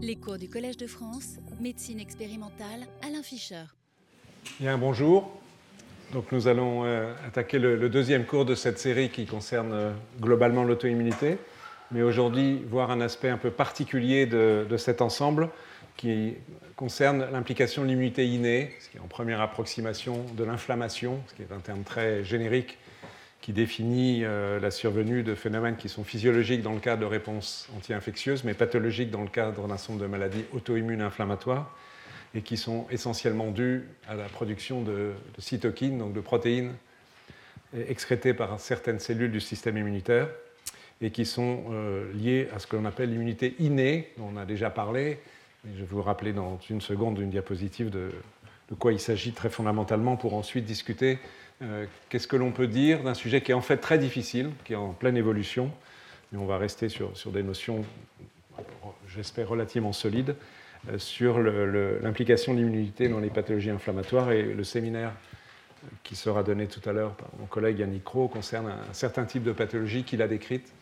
Les cours du Collège de France, médecine expérimentale, Alain Fischer. Bien, bonjour. Donc nous allons euh, attaquer le, deuxième cours de cette série qui concerne euh, globalement l'auto-immunité, mais aujourd'hui voir un aspect un peu particulier de, de cet ensemble qui concerne l'implication de l'immunité innée, ce qui est en première approximation de l'inflammation, ce qui est un terme très générique qui définit euh, la survenue de phénomènes qui sont physiologiques dans le cadre de réponses anti-infectieuses, mais pathologiques dans le cadre d'un certain nombre de maladies auto-immunes inflammatoires, et qui sont essentiellement dus à la production de, cytokines, donc de protéines excrétées par certaines cellules du système immunitaire, et qui sont euh, liées à ce que l'on appelle l'immunité innée, dont on a déjà parlé. je vais vous rappeler dans une seconde une diapositive de quoi il s'agit très fondamentalement pour ensuite discuter euh, qu'est-ce que l'on peut dire d'un sujet qui est en fait très difficile, qui est en pleine évolution, mais on va rester sur, des notions, j'espère, relativement solides, euh, sur l'implication de l'immunité dans les pathologies inflammatoires. Et le séminaire qui sera donné tout à l'heure par mon collègue Yannick Cro concerne un, certain type de pathologies qu'il a décrites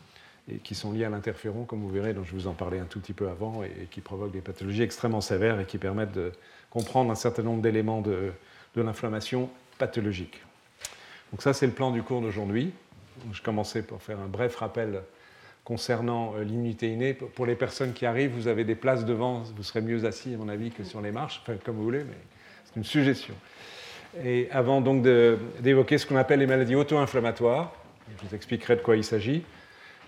et qui sont liées à l'interféron, comme vous verrez, dont je vous en parlais un tout petit peu avant, et, qui provoquent des pathologies extrêmement sévères et qui permettent de comprendre un certain nombre d'éléments de l'inflammation pathologique. Donc ça, c'est le plan du cours d'aujourd'hui. Je commençais pour faire un bref rappel concernant euh, l'immunité innée. Pour les personnes qui arrivent, vous avez des places devant, vous serez mieux assis, à mon avis, que sur les marches, enfin, comme vous voulez, mais c'est une suggestion. Et avant donc d'évoquer ce qu'on appelle les maladies auto-inflammatoires, je vous expliquerai de quoi il s'agit,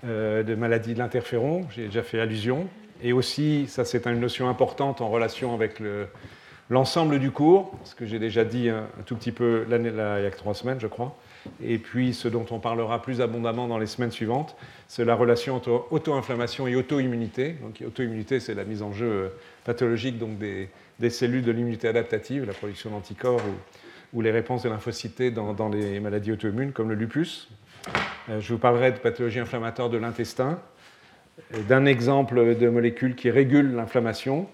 euh, de maladies de l'interféron, j'ai déjà fait allusion, et aussi, ça c'est une notion importante en relation avec le, l'ensemble du cours, ce que j'ai déjà dit un, tout petit peu il y a trois semaines, je crois, et puis ce dont on parlera plus abondamment dans les semaines suivantes, c'est la relation entre auto-inflammation et auto-immunité. Donc, auto-immunité, c'est la mise en jeu euh, pathologique donc des, cellules de l'immunité adaptative, la production d'anticorps ou, les réponses de lymphocytes dans, les maladies auto-immunes, comme le lupus. Euh, je vous parlerai de pathologie inflammatoire de l'intestin, d'un exemple de molécules qui régulent l'inflammation,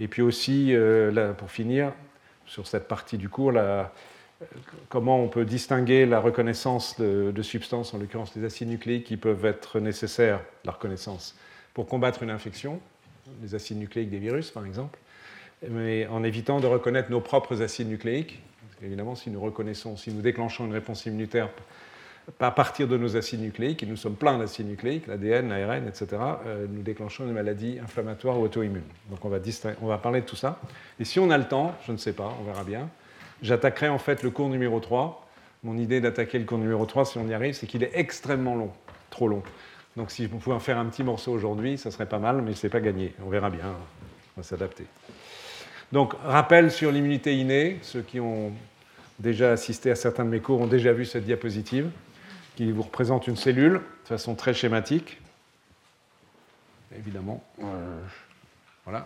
et puis aussi, euh, pour finir, sur cette partie du cours, comment on peut distinguer la reconnaissance de, substances, en l'occurrence les acides nucléiques, qui peuvent être nécessaires, la reconnaissance, pour combattre une infection, les acides nucléiques des virus par exemple, mais en évitant de reconnaître nos propres acides nucléiques. évidemment, si nous reconnaissons, si nous déclenchons une réponse immunitaire à partir de nos acides nucléiques, et nous sommes pleins d'acides nucléiques, l'ADN, l'ARN, etc., euh, nous déclenchons une maladie inflammatoire ou auto-immune. Donc on va, on va parler de tout ça. Et si on a le temps, je ne sais pas, on verra bien, j'attaquerai en fait le cours numéro 3. Mon idée d'attaquer le cours numéro 3, si on y arrive, c'est qu'il est extrêmement long, trop long. Donc si vous pouvez en faire un petit morceau aujourd'hui, ça serait pas mal, mais ce n'est pas gagné. On verra bien, on va s'adapter. Donc rappel sur l'immunité innée, ceux qui ont déjà assisté à certains de mes cours ont déjà vu cette diapositive qui vous représente une cellule de façon très schématique. Évidemment, voilà,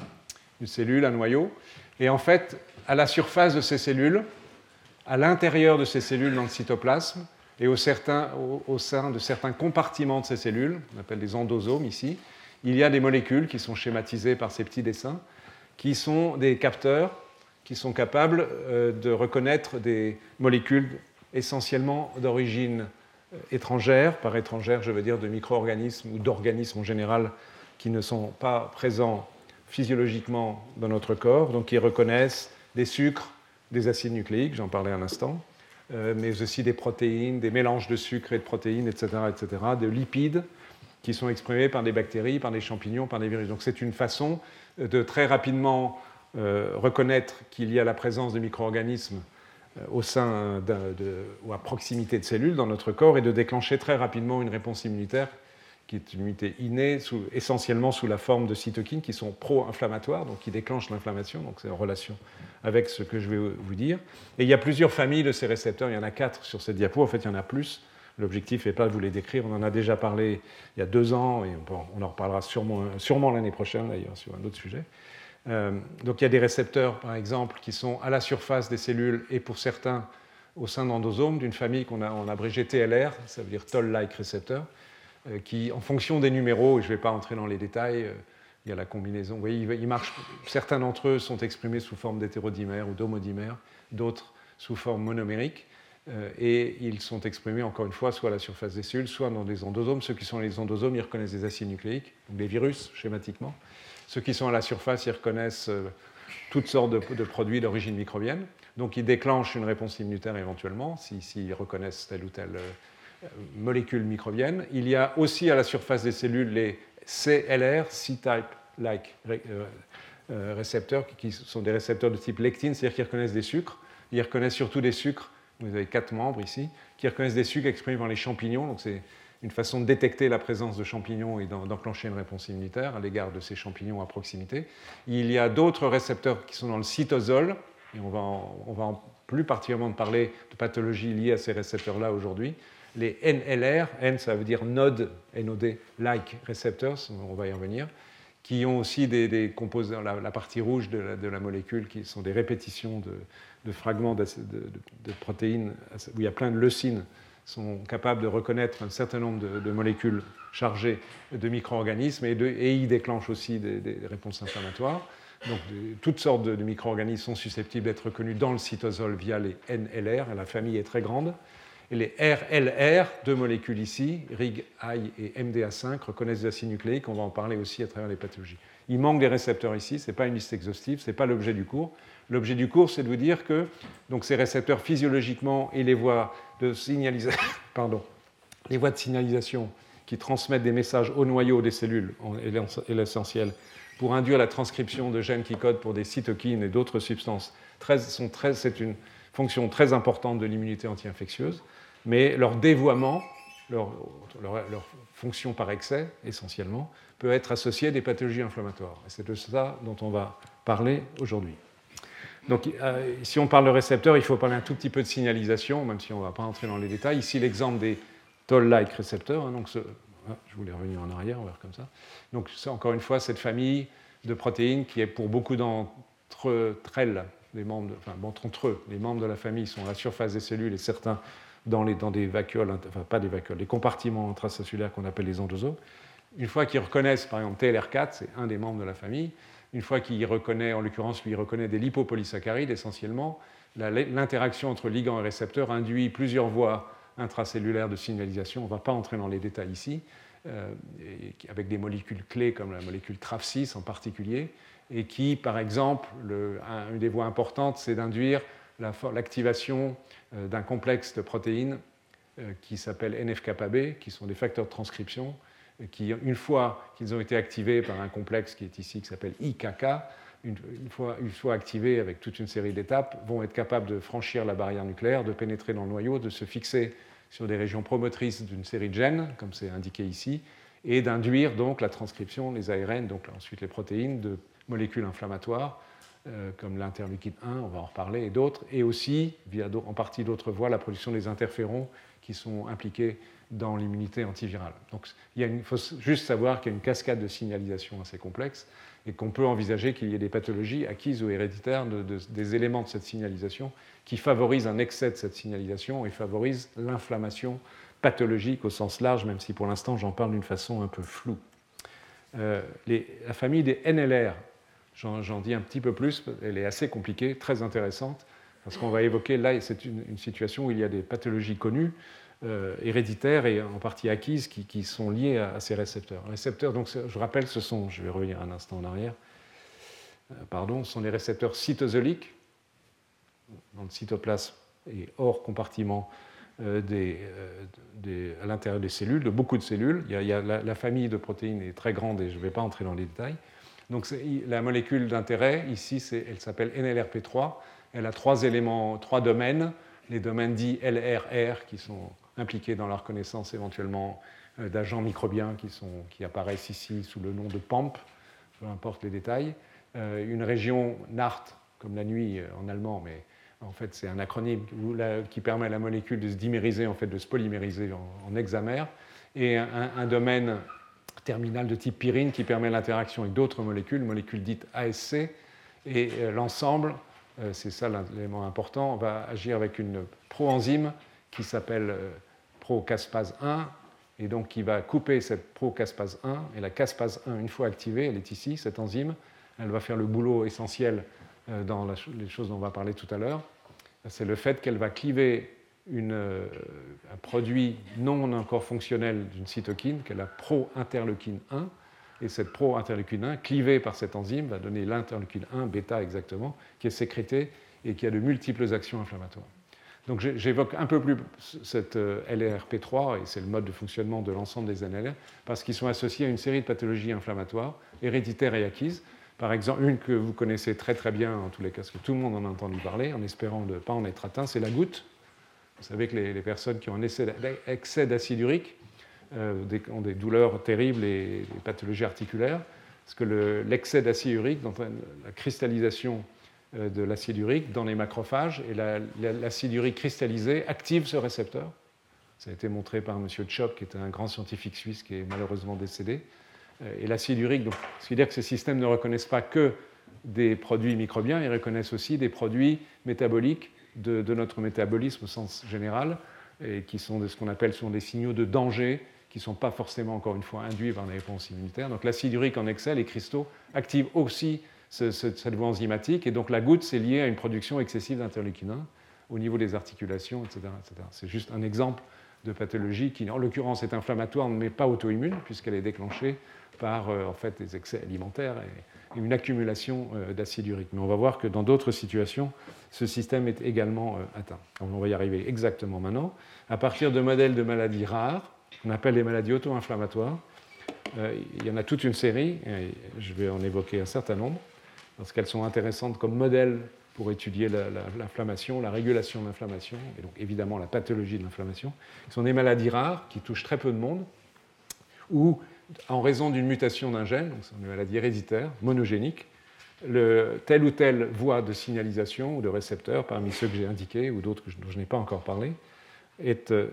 une cellule, un noyau. Et en fait, à la surface de ces cellules, à l'intérieur de ces cellules dans le cytoplasme, et au, au, sein de certains compartiments de ces cellules, on appelle des endosomes ici, il y a des molécules qui sont schématisées par ces petits dessins, qui sont des capteurs qui sont capables euh, de reconnaître des molécules essentiellement d'origine étrangères. Par étrangères, je veux dire de micro-organismes ou d'organismes en général qui ne sont pas présents physiologiquement dans notre corps, donc qui reconnaissent des sucres, des acides nucléiques, j'en parlais un instant, euh, mais aussi des protéines, des mélanges de sucres et de protéines, etc., etc., de lipides qui sont exprimés par des bactéries, par des champignons, par des virus. Donc c'est une façon de très rapidement euh, reconnaître qu'il y a la présence de micro-organismes euh, au sein ou à proximité de cellules dans notre corps et de déclencher très rapidement une réponse immunitaire qui est une immunité innée, essentiellement sous la forme de cytokines qui sont pro-inflammatoires, donc qui déclenchent l'inflammation, donc c'est en relation avec ce que je vais vous dire. Et il y a plusieurs familles de ces récepteurs, il y en a quatre sur cette diapo, en fait il y en a plus. L'objectif n'est pas de vous les décrire, on en a déjà parlé il y a deux ans, et on en reparlera sûrement, sûrement l'année prochaine d'ailleurs sur un autre sujet. Euh, donc il y a des récepteurs, par exemple, qui sont à la surface des cellules et pour certains au sein d'endosomes d'une famille qu'on a en abrégé TLR, ça veut dire Toll-like récepteur, euh, qui, en fonction des numéros, et je ne vais pas entrer dans les détails, euh, il y a la combinaison. Vous voyez, il marche, certains d'entre eux sont exprimés sous forme d'hétérodimère ou d'homodimère, d'autres sous forme monomérique, et ils sont exprimés, encore une fois, soit à la surface des cellules, soit dans des endosomes. Ceux qui sont les endosomes, ils reconnaissent des acides nucléiques, donc des virus, schématiquement Ceux qui sont à la surface, ils reconnaissent euh, toutes sortes de, produits d'origine microbienne. Donc ils déclenchent une réponse immunitaire éventuellement s'ils reconnaissent telle ou telle euh, molécule microbienne. Il y a aussi à la surface des cellules les CLR, C-type-like récepteurs, qui sont des récepteurs de type lectine, c'est-à-dire qu'ils reconnaissent des sucres. Ils reconnaissent surtout des sucres. Vous avez quatre membres ici qui reconnaissent des sucres exprimés dans les champignons. Donc c'est une façon de détecter la présence de champignons et d'enclencher une réponse immunitaire à l'égard de ces champignons à proximité. Il y a d'autres récepteurs qui sont dans le cytosol, et on va, va plus particulièrement parler de pathologies liées à ces récepteurs-là aujourd'hui. Les NLR, N ça veut dire node, NOD, like receptors, on va y revenir, qui ont aussi des, composants, la, partie rouge de la, molécule, qui sont des répétitions de, fragments de, protéines, où il y a plein de leucines sont capables de reconnaître un certain nombre de, molécules chargées de micro-organismes et, et, ils déclenchent aussi des, réponses inflammatoires. Donc, toutes sortes de, micro-organismes sont susceptibles d'être reconnus dans le cytosol via les NLR, la famille est très grande. Et les RLR, deux molécules ici, RIG, I et MDA5, reconnaissent des acides nucléiques, on va en parler aussi à travers les pathologies. Il manque des récepteurs ici, ce n'est pas une liste exhaustive, ce n'est pas l'objet du cours. L'objet du cours, c'est de vous dire que donc, ces récepteurs physiologiquement et les voies les voies de signalisation qui transmettent des messages au noyau des cellules est l'essentiel pour induire la transcription de gènes qui codent pour des cytokines et d'autres substances. c'est une fonction très importante de l'immunité anti-infectieuse, mais leur dévoiement, leur, fonction par excès essentiellement, peut être associé à des pathologies inflammatoires. C'est de ça dont on va parler aujourd'hui. Donc, euh, si on parle de récepteurs, il faut parler un tout petit peu de signalisation, même si on ne va pas entrer dans les détails. Ici, l'exemple des Toll-like récepteurs. Hein, donc ah, je voulais revenir en arrière, on va voir comme ça. Donc, c'est encore une fois cette famille de protéines qui est pour beaucoup d'entre elles, les membres, enfin, entre eux, les membres de la famille sont à la surface des cellules et certains dans, les, dans des vacuoles, enfin pas des vacuoles, les compartiments intracellulaires qu'on appelle les endosomes. Une fois qu'ils reconnaissent, par exemple, TLR4, c'est un des membres de la famille, une fois qu'il reconnaît, en l'occurrence, lui, reconnaît des lipopolysaccharides essentiellement, l'interaction entre ligand et récepteur induit plusieurs voies intracellulaires de signalisation. On ne va pas entrer dans les détails ici, euh, avec des molécules clés comme la molécule TRAF6 en particulier, et qui, par exemple, une des voies importantes, c'est d'induire l'activation euh, d'un complexe de protéines euh, qui s'appelle NF-κB, qui sont des facteurs de transcription, qui, une fois qu'ils ont été activés par un complexe qui est ici, qui s'appelle IKK, une, fois, une fois activés avec toute une série d'étapes, vont être capables de franchir la barrière nucléaire, de pénétrer dans le noyau, de se fixer sur des régions promotrices d'une série de gènes, comme c'est indiqué ici, et d'induire donc la transcription, les ARN, donc ensuite les protéines, de molécules inflammatoires, euh, comme l'interleukine 1, on va en reparler, et d'autres, et aussi, via en partie d'autres voies, la production des interférons qui sont impliqués dans l'immunité antivirale. Donc il, faut juste savoir qu'il y a une cascade de signalisation assez complexe et qu'on peut envisager qu'il y ait des pathologies acquises ou héréditaires des éléments de cette signalisation qui favorisent un excès de cette signalisation et favorisent l'inflammation pathologique au sens large, même si pour l'instant j'en parle d'une façon un peu floue. Euh, la famille des NLR, j'en dis un petit peu plus, elle est assez compliquée, très intéressante, parce qu'on va évoquer là, c'est une, une, situation où il y a des pathologies connues, euh, héréditaires et en partie acquises qui, sont liées à, ces récepteurs. Récepteurs, donc, je rappelle, ce sont, je vais revenir un instant en arrière, euh, pardon, ce sont les récepteurs cytosoliques dans le cytoplasme et hors compartiment euh, à l'intérieur des cellules, de beaucoup de cellules. Il y a, la, famille de protéines est très grande et je ne vais pas entrer dans les détails. Donc la molécule d'intérêt, ici, elle s'appelle NLRP3. Elle a trois éléments, trois domaines. Les domaines dits LRR, qui sont impliqués dans la reconnaissance éventuellement euh, d'agents microbiens qui, sont, qui, apparaissent ici sous le nom de PAMP, peu importe les détails. Euh, une région NART, comme la nuit euh, en allemand, mais en fait c'est un acronyme qui permet à la molécule de se dimériser, en fait de se polymériser en, hexamère, et un, domaine terminal de type pyrine qui permet l'interaction avec d'autres molécules, molécules dites ASC, et l'ensemble, c'est ça l'élément important, va agir avec une proenzyme qui s'appelle pro-caspase 1, et donc qui va couper cette pro-caspase 1. Et la caspase 1, une fois activée, elle est ici, cette enzyme, elle va faire le boulot essentiel euh, dans les choses dont on va parler tout à l'heure. C'est le fait qu'elle va cliver euh, un produit non encore fonctionnel d'une cytokine, qui est la pro-interleukine 1. Et cette pro-interleukine 1, clivée par cette enzyme, va donner l'interleukine 1, bêta exactement, qui est sécrétée et qui a de multiples actions inflammatoires. Donc j'évoque un peu plus cette euh, LRP3, et c'est le mode de fonctionnement de l'ensemble des NLR, parce qu'ils sont associés à une série de pathologies inflammatoires, héréditaires et acquises. Par exemple, une que vous connaissez très très bien, en tous les cas, parce que tout le monde en a entendu parler, en espérant ne pas en être atteint, c'est la goutte. Vous savez que les, personnes qui ont un excès d'acide urique euh, ont des douleurs terribles et des pathologies articulaires, parce que l'excès d'acide urique, donc la cristallisation de l'acide urique dans les macrophages, et l'acide urique cristallisé active ce récepteur. Ça a été montré par M. Chop, qui était un grand scientifique suisse qui est malheureusement décédé. Euh, et l'acide urique, donc, ce qui veut dire que ces systèmes ne reconnaissent pas que des produits microbiens, ils reconnaissent aussi des produits métaboliques de, notre métabolisme au sens général, et qui sont ce qu'on appelle sont des signaux de danger, qui ne sont pas forcément, encore une fois, induits par les réponses immunitaires. Donc l'acide urique en excès, les cristaux, activent aussi cette voie enzymatique. Et donc la goutte, c'est lié à une production excessive d'interleukine au niveau des articulations, etc. C'est juste un exemple de pathologie qui, en l'occurrence, est inflammatoire, mais pas auto-immune, puisqu'elle est déclenchée par euh, en fait, des excès alimentaires et, une accumulation euh, d'acide urique. Mais on va voir que dans d'autres situations, ce système est également euh, atteint. on va y arriver exactement maintenant. À partir de modèles de maladies rares, qu'on appelle les maladies auto-inflammatoires, il y en a toute une série, et je vais en évoquer un certain nombre parce qu'elles sont intéressantes comme modèle pour étudier l'inflammation, la, régulation de l'inflammation, et donc évidemment la pathologie de l'inflammation. Ce sont des maladies rares qui touchent très peu de monde, où, en raison d'une mutation d'un gène, donc c'est une maladie héréditaire, monogénique, le, telle ou telle voie de signalisation ou de récepteur, parmi ceux que j'ai indiqués ou d'autres dont je n'ai pas encore parlé, est euh,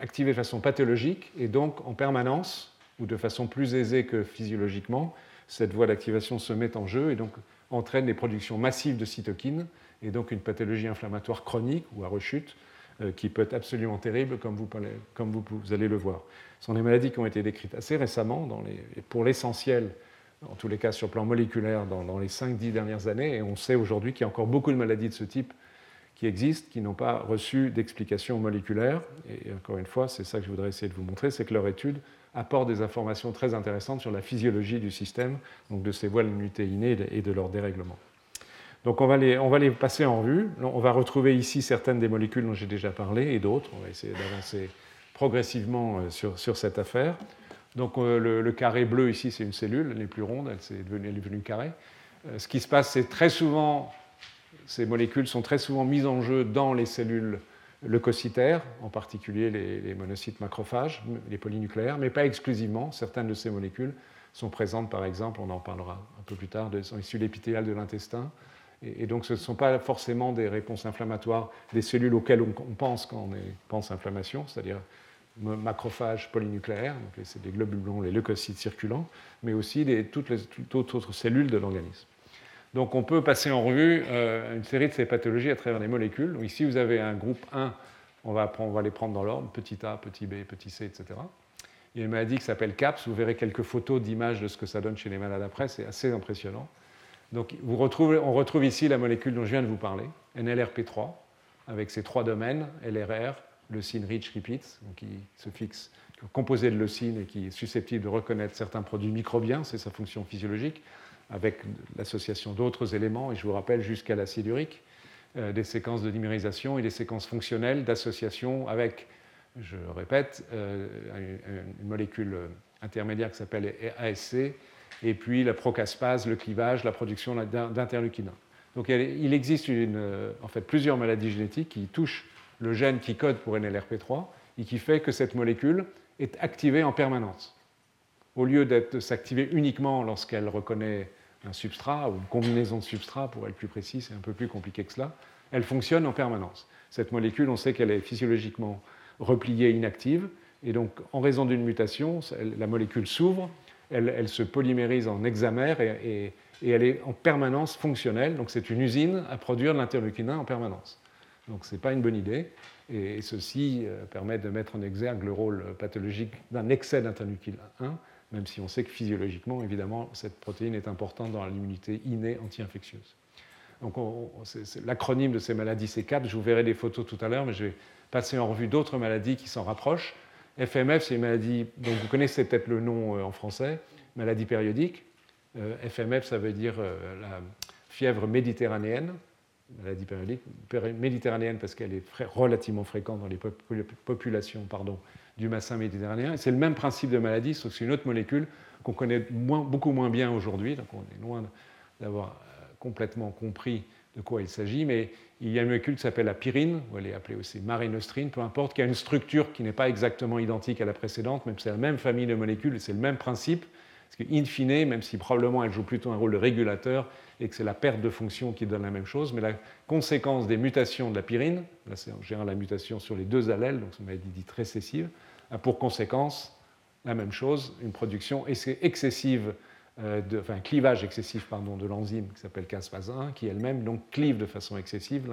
activée de façon pathologique et donc en permanence, ou de façon plus aisée que physiologiquement, cette voie d'activation se met en jeu et donc entraîne des productions massives de cytokines et donc une pathologie inflammatoire chronique ou à rechute euh, qui peut être absolument terrible comme vous, allez le voir. Ce sont des maladies qui ont été décrites assez récemment, dans pour l'essentiel, en tous les cas sur le plan moléculaire, dans, les 5-10 dernières années, et on sait aujourd'hui qu'il y a encore beaucoup de maladies de ce type qui existent, qui n'ont pas reçu d'explication moléculaire. Et encore une fois, c'est ça que je voudrais essayer de vous montrer, c'est que leur étude apporte des informations très intéressantes sur la physiologie du système, donc de ces voiles d'immunité innée et de leur dérèglement. Donc on va, les, on va les passer en revue. On va retrouver ici certaines des molécules dont j'ai déjà parlé et d'autres. On va essayer d'avancer progressivement euh, sur, sur, cette affaire. Donc euh, le, carré bleu ici, c'est une cellule, elle est plus ronde, elle, est devenue, devenue carré. Euh, ce qui se passe, c'est très souvent, ces molécules sont très souvent mises en jeu dans les cellules leucocytaires, en particulier les, monocytes macrophages, les polynucléaires, mais pas exclusivement. Certaines de ces molécules sont présentes, par exemple, on en parlera un peu plus tard, sont issues de de l'intestin. Et, donc, ce ne sont pas forcément des réponses inflammatoires des cellules auxquelles on, pense quand on pense inflammation, c'est-à-dire macrophages polynucléaires, donc c'est des globules blancs, les leucocytes circulants, mais aussi toutes les toutes autres cellules de l'organisme. Donc on peut passer en revue euh, une série de ces pathologies à travers les molécules. ici, vous avez un groupe 1, on va, les prendre dans l'ordre, petit a, petit b, petit c, etc. Il y a une maladie qui s'appelle CAPS, vous verrez quelques photos d'images de ce que ça donne chez les malades après, c'est assez impressionnant. Donc on retrouve ici la molécule dont je viens de vous parler, NLRP3, avec ses trois domaines, LRR, leucine rich repeats, qui se fixe, composé de leucine et qui est susceptible de reconnaître certains produits microbiens, c'est sa fonction physiologique avec l'association d'autres éléments, et je vous rappelle jusqu'à l'acide urique, euh, des séquences de dimérisation et des séquences fonctionnelles d'association avec, je répète, euh, une, molécule intermédiaire qui s'appelle ASC, et puis la procaspase, le clivage, la production d'interleukinin. Donc il existe en fait plusieurs maladies génétiques qui touchent le gène qui code pour NLRP3 et qui fait que cette molécule est activée en permanence. Au lieu de s'activer uniquement lorsqu'elle reconnaît un substrat ou une combinaison de substrats, pour être plus précis, c'est un peu plus compliqué que cela, elle fonctionne en permanence. Cette molécule, on sait qu'elle est physiologiquement repliée, inactive, et donc en raison d'une mutation, la molécule s'ouvre, elle, se polymérise en hexamère et, elle est en permanence fonctionnelle, donc c'est une usine à produire de l'interleukinin en permanence. Donc ce n'est pas une bonne idée, et, ceci euh, permet de mettre en exergue le rôle pathologique d'un excès d'interleukine 1 même si on sait que physiologiquement, évidemment, cette protéine est importante dans l'immunité innée anti-infectieuse. Donc l'acronyme de ces maladies, c'est CAP. Je vous verrai des photos tout à l'heure, mais je vais passer en revue d'autres maladies qui s'en rapprochent. FMF, c'est une maladie dont vous connaissez peut-être le nom euh, en français, maladie périodique. FMF, ça veut dire la fièvre méditerranéenne, maladie périodique, méditerranéenne parce qu'elle est relativement fréquente dans les populations pardon, du bassin méditerranéen. C'est le même principe de maladie, sauf que c'est une autre molécule qu'on connaît beaucoup moins bien aujourd'hui, donc on est loin d'avoir complètement compris de quoi il s'agit, mais il y a une molécule qui s'appelle la pyrine, ou elle est appelée aussi marinostrine, peu importe, qui a une structure qui n'est pas exactement identique à la précédente, même si c'est la même famille de molécules, c'est le même principe, parce qu'in fine, même si probablement elle joue plutôt un rôle de régulateur et que c'est la perte de fonction qui donne la même chose, mais la conséquence des mutations de la pyrine, là c'est en général la mutation sur les deux allèles, donc c'est une maladie dite récessive, a pour conséquence la même chose, une production excessive euh, enfin, un clivage excessif pardon, de l'enzyme qui s'appelle caspase 1, qui elle-même donc clive de façon excessive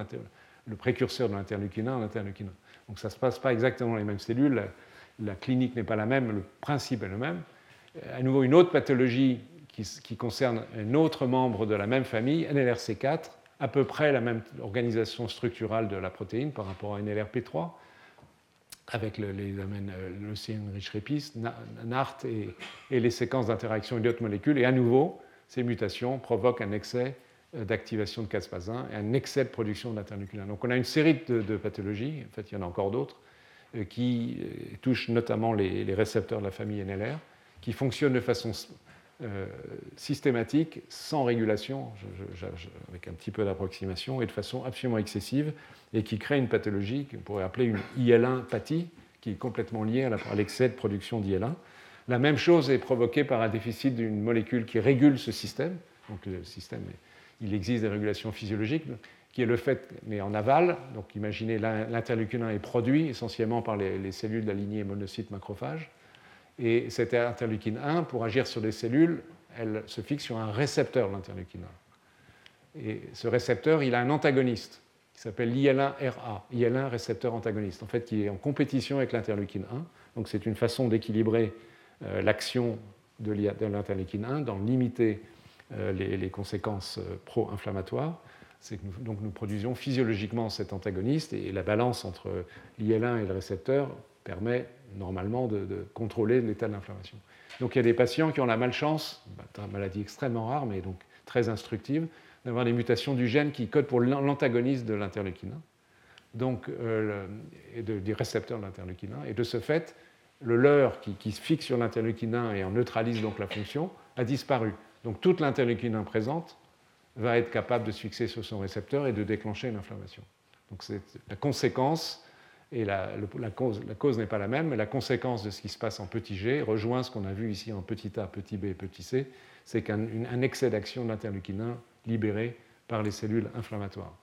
le précurseur de l'interleukine 1 l'interleukine 1. Donc ça ne se passe pas exactement dans les mêmes cellules, la, clinique n'est pas la même, le principe est le même. À nouveau, une autre pathologie qui, qui, concerne un autre membre de la même famille, NLRC4, à peu près la même organisation structurale de la protéine par rapport à NLRP3, avec le, les domaines euh, rich Repis, NART et, les séquences d'interaction d'autres molécules. Et à nouveau, ces mutations provoquent un excès euh, d'activation de caspase 1 et un excès de production d'interleukin. Donc on a une série de, pathologies, en fait il y en a encore d'autres, euh, qui touchent notamment les, les, récepteurs de la famille NLR, qui fonctionnent de façon systématique, sans régulation, avec un petit peu d'approximation, et de façon absolument excessive, et qui crée une pathologie qu'on pourrait appeler une IL1-pathie, qui est complètement liée à l'excès de production d'IL1. La même chose est provoquée par un déficit d'une molécule qui régule ce système. Donc le système, il existe des régulations physiologiques, qui est le fait, mais en aval. Donc imaginez, l'interleukine 1 est produit essentiellement par les, cellules de la lignée monocyte macrophage. Et cette interleukine 1, pour agir sur les cellules, elle se fixe sur un récepteur l'interleukine 1. Et ce récepteur, il a un antagoniste qui s'appelle l'IL1RA, IL1 récepteur antagoniste, en fait, qui est en compétition avec l'interleukine 1. Donc c'est une façon d'équilibrer euh, l'action de l'interleukine 1 dans limiter euh, les, conséquences euh, pro-inflammatoires. Donc nous produisons physiologiquement cet antagoniste et la balance entre l'IL1 et le récepteur permet normalement de, contrôler l'état de l'inflammation. Donc il y a des patients qui ont la malchance, bah, une maladie extrêmement rare mais donc très instructive, d'avoir des mutations du gène qui codent pour l'antagoniste de l'interleukine donc euh, et de, des récepteurs de l'interleukine Et de ce fait, le leurre qui, se fixe sur l'interleukine et en neutralise donc la fonction a disparu. Donc toute l'interleukine présente va être capable de se fixer sur son récepteur et de déclencher une inflammation. Donc c'est la conséquence, et la, cause, n'est pas la même, mais la conséquence de ce qui se passe en petit g rejoint ce qu'on a vu ici en petit a, petit b et petit c, c'est qu'un excès d'action de l'interleukine libérés par les cellules inflammatoires.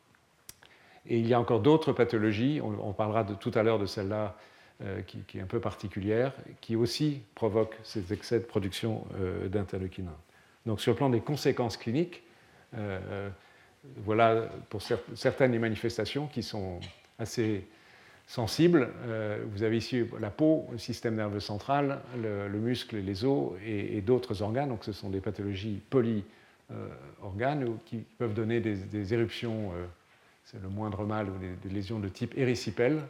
Et il y a encore d'autres pathologies, on, parlera tout à l'heure de celle-là euh, qui, est un peu particulière, qui aussi provoquent ces excès de production euh. Donc sur le plan des conséquences cliniques, euh, voilà pour certaines des manifestations qui sont assez sensibles. vous avez ici la peau, le système nerveux central, le, muscle et les os et, d'autres organes. Donc ce sont des pathologies poly euh, organes qui peuvent donner des, éruptions, euh, c'est le moindre mal, ou des, lésions de type érysipèle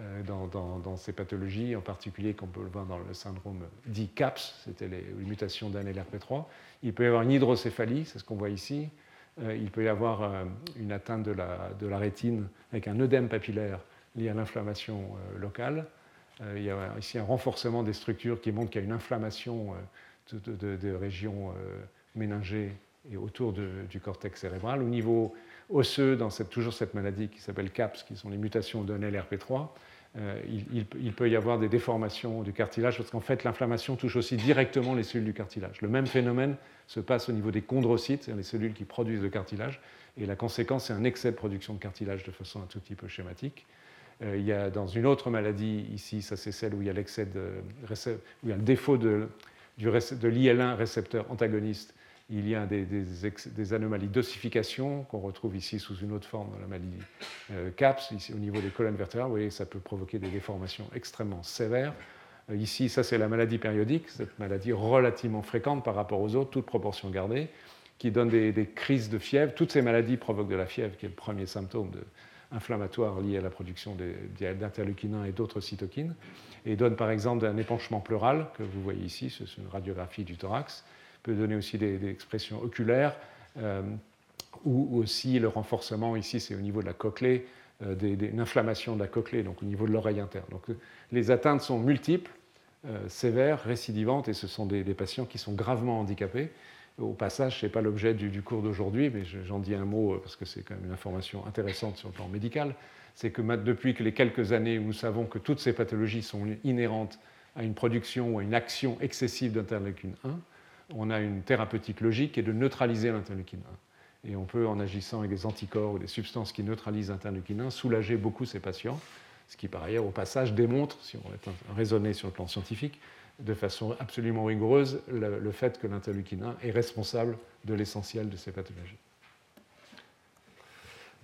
euh, dans, ces pathologies, en particulier qu'on peut le voir dans le syndrome dit CAPS, c'était les, mutations d'un LRP3. Il peut y avoir une hydrocéphalie, c'est ce qu'on voit ici. il peut y avoir une atteinte de la, de la, rétine avec un œdème papillaire lié à l'inflammation locale. il y a ici un renforcement des structures qui montre qu'il y a une inflammation de, de régions méningées et autour du cortex cérébral. Au niveau osseux, dans toujours cette maladie qui s'appelle CAPS, qui sont les mutations d'un LRP3, euh, il, peut y avoir des déformations du cartilage parce qu'en fait l'inflammation touche aussi directement les cellules du cartilage. Le même phénomène se passe au niveau des chondrocytes, c'est-à-dire les cellules qui produisent le cartilage, et la conséquence c'est un excès de production de cartilage de façon un tout petit peu schématique. Euh, il y a dans une autre maladie ici, ça c'est celle où il y a l'excès de, où il y a le défaut de, de l'IL1 récepteur antagoniste il y a des, anomalies d'ossification qu'on retrouve ici sous une autre forme dans la maladie euh, CAPS, au niveau des colonnes vertébrales. Vous voyez, ça peut provoquer des déformations extrêmement sévères. Euh, ici, ça c'est la maladie périodique, cette maladie relativement fréquente par rapport aux autres, toute proportion gardée, qui donne des, crises de fièvre. Toutes ces maladies provoquent de la fièvre, qui est le premier symptôme inflammatoire lié à la production d'interleukine 1 et d'autres cytokines, et donne par exemple un épanchement pleural, que vous voyez ici, c'est une radiographie du thorax, peut donner aussi des, expressions oculaires, ou aussi le renforcement, ici c'est au niveau de la cochlée, une inflammation de la cochlée, donc au niveau de l'oreille interne. Donc les atteintes sont multiples, sévères, récidivantes, et ce sont des, patients qui sont gravement handicapés. Au passage, ce n'est pas l'objet du, cours d'aujourd'hui, mais j'en dis un mot parce que c'est quand même une information intéressante sur le plan médical. C'est que depuis que les quelques années où nous savons que toutes ces pathologies sont inhérentes à une production ou à une action excessive d'interleukine 1, on a une thérapeutique logique qui est de neutraliser l'interleukine 1. Et on peut, en agissant avec des anticorps ou des substances qui neutralisent l'interleukine 1, soulager beaucoup ces patients, ce qui par ailleurs au passage démontre, si on est raisonné sur le plan scientifique, de façon absolument rigoureuse le, fait que l'interleukine 1 est responsable de l'essentiel de ces pathologies.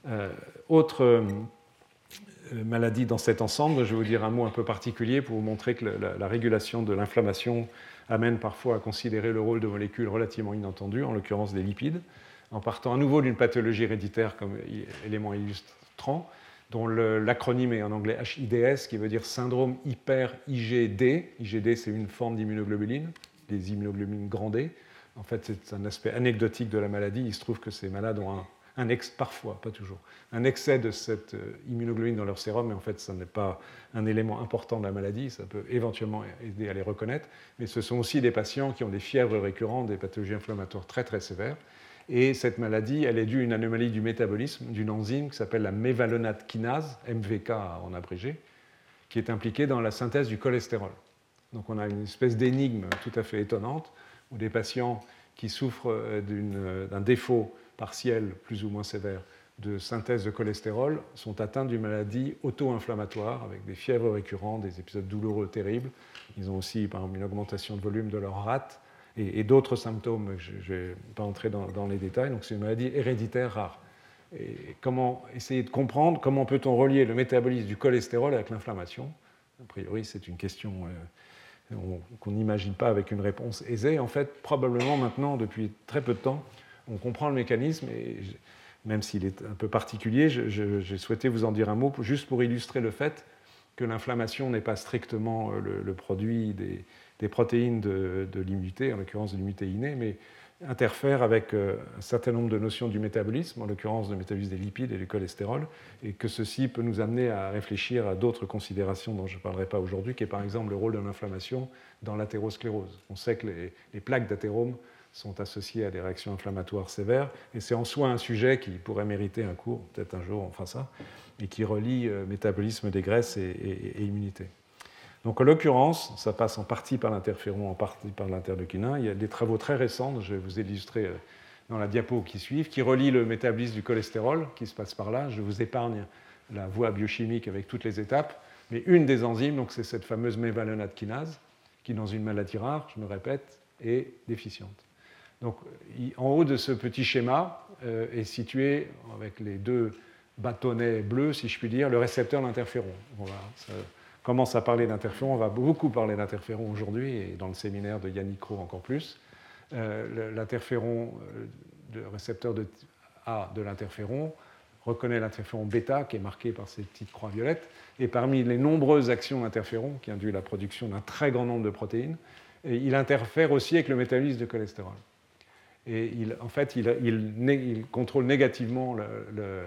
Euh, autre euh, maladie dans cet ensemble. Je vais vous dire un mot un peu particulier pour vous montrer que la, régulation de l'inflammation amène parfois à considérer le rôle de molécules relativement inattendues, en l'occurrence des lipides, en partant à nouveau d'une pathologie héréditaire comme élément illustrant, dont l'acronyme est en anglais HIDS, qui veut dire syndrome hyper-IgD. IgD, c'est une forme d'immunoglobuline, des immunoglobulines grandées. En fait, c'est un aspect anecdotique de la maladie. Il se trouve que ces malades ont un parfois, pas toujours, un excès de cette euh, immunoglobine dans leur sérum, mais en fait, ce n'est pas un élément important de la maladie, ça peut éventuellement aider à les reconnaître, mais ce sont aussi des patients qui ont des fièvres récurrentes, des pathologies inflammatoires très très sévères, et cette maladie, elle est due à une anomalie du métabolisme d'une enzyme qui s'appelle la mévalonate kinase, MVK en abrégé, qui est impliquée dans la synthèse du cholestérol. Donc on a une espèce d'énigme tout à fait étonnante, où des patients qui souffrent euh, euh, d'un défaut partielle, plus ou moins sévère, de synthèse de cholestérol sont atteints d'une maladie auto-inflammatoire avec des fièvres récurrentes, des épisodes douloureux terribles. Ils ont aussi, par exemple, une augmentation de volume de leur rate et, d'autres symptômes. Je ne vais pas entrer dans, les détails. Donc, c'est une maladie héréditaire rare. Et comment essayer de comprendre comment peut-on relier le métabolisme du cholestérol avec l'inflammation? A priori, c'est une question euh, qu'on n'imagine pas avec une réponse aisée. En fait, probablement maintenant, depuis très peu de temps, on comprend le mécanisme et même s'il est un peu particulier, j'ai souhaité vous en dire un mot juste pour illustrer le fait que l'inflammation n'est pas strictement euh, le, produit des, protéines de, l'immunité, en l'occurrence de l'immunité innée, mais interfère avec euh, un certain nombre de notions du métabolisme, en l'occurrence le métabolisme des lipides et du cholestérol, et que ceci peut nous amener à réfléchir à d'autres considérations dont je ne parlerai pas aujourd'hui, qui est par exemple le rôle de l'inflammation dans l'athérosclérose. On sait que les, plaques d'athérome sont associés à des réactions inflammatoires sévères. Et c'est en soi un sujet qui pourrait mériter un cours, peut-être un jour on fera ça, et qui relie euh, métabolisme des graisses et, immunité. Donc en l'occurrence, ça passe en partie par l'interféron, en partie par l'interleukinin. Il y a des travaux très récents, je vais vous illustrer euh, dans la diapo qui suit, qui relient le métabolisme du cholestérol, qui se passe par là. Je vous épargne la voie biochimique avec toutes les étapes, mais une des enzymes, donc c'est cette fameuse mévalonate kinase, qui dans une maladie rare, je me répète, est déficiente. Donc, en haut de ce petit schéma euh, est situé, avec les deux bâtonnets bleus, si je puis dire, le récepteur d'interféron. On commence à parler d'interféron, on va beaucoup parler d'interféron aujourd'hui, et dans le séminaire de Yannick Rowe encore plus. Euh, l'interféron, euh, le récepteur de A de l'interféron, reconnaît l'interféron bêta, qui est marqué par ces petites croix violettes, et parmi les nombreuses actions d'interféron, qui induisent la production d'un très grand nombre de protéines, il interfère aussi avec le métabolisme de cholestérol. Et en fait, il, contrôle négativement le,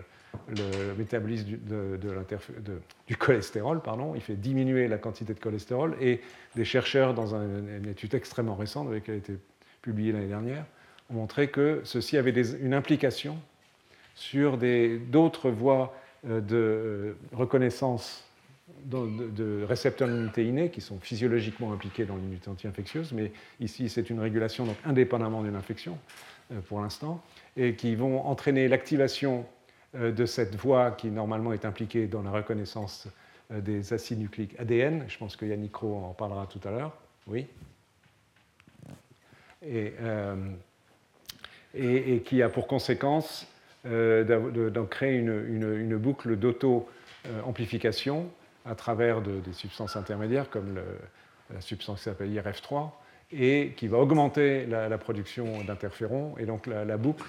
métabolisme du, cholestérol. Pardon. Il fait diminuer la quantité de cholestérol. Et des chercheurs, dans une étude extrêmement récente, qui a été publiée l'année dernière, ont montré que ceci avait une implication sur d'autres voies euh, de euh, reconnaissance de, récepteurs d'immunité innée qui sont physiologiquement impliqués dans l'immunité anti-infectieuse, mais ici c'est une régulation donc indépendamment d'une infection euh, pour l'instant, et qui vont entraîner l'activation de cette voie qui normalement est impliquée dans la reconnaissance euh, des acides nucléiques ADN. Je pense que Yannick Rowe en parlera tout à l'heure. Oui. Et, et, qui a pour conséquence d'en créer une, une boucle d'auto-amplification à travers des substances intermédiaires comme la substance qui s'appelle IRF3 et qui va augmenter la, production d'interférons. Et donc la, boucle,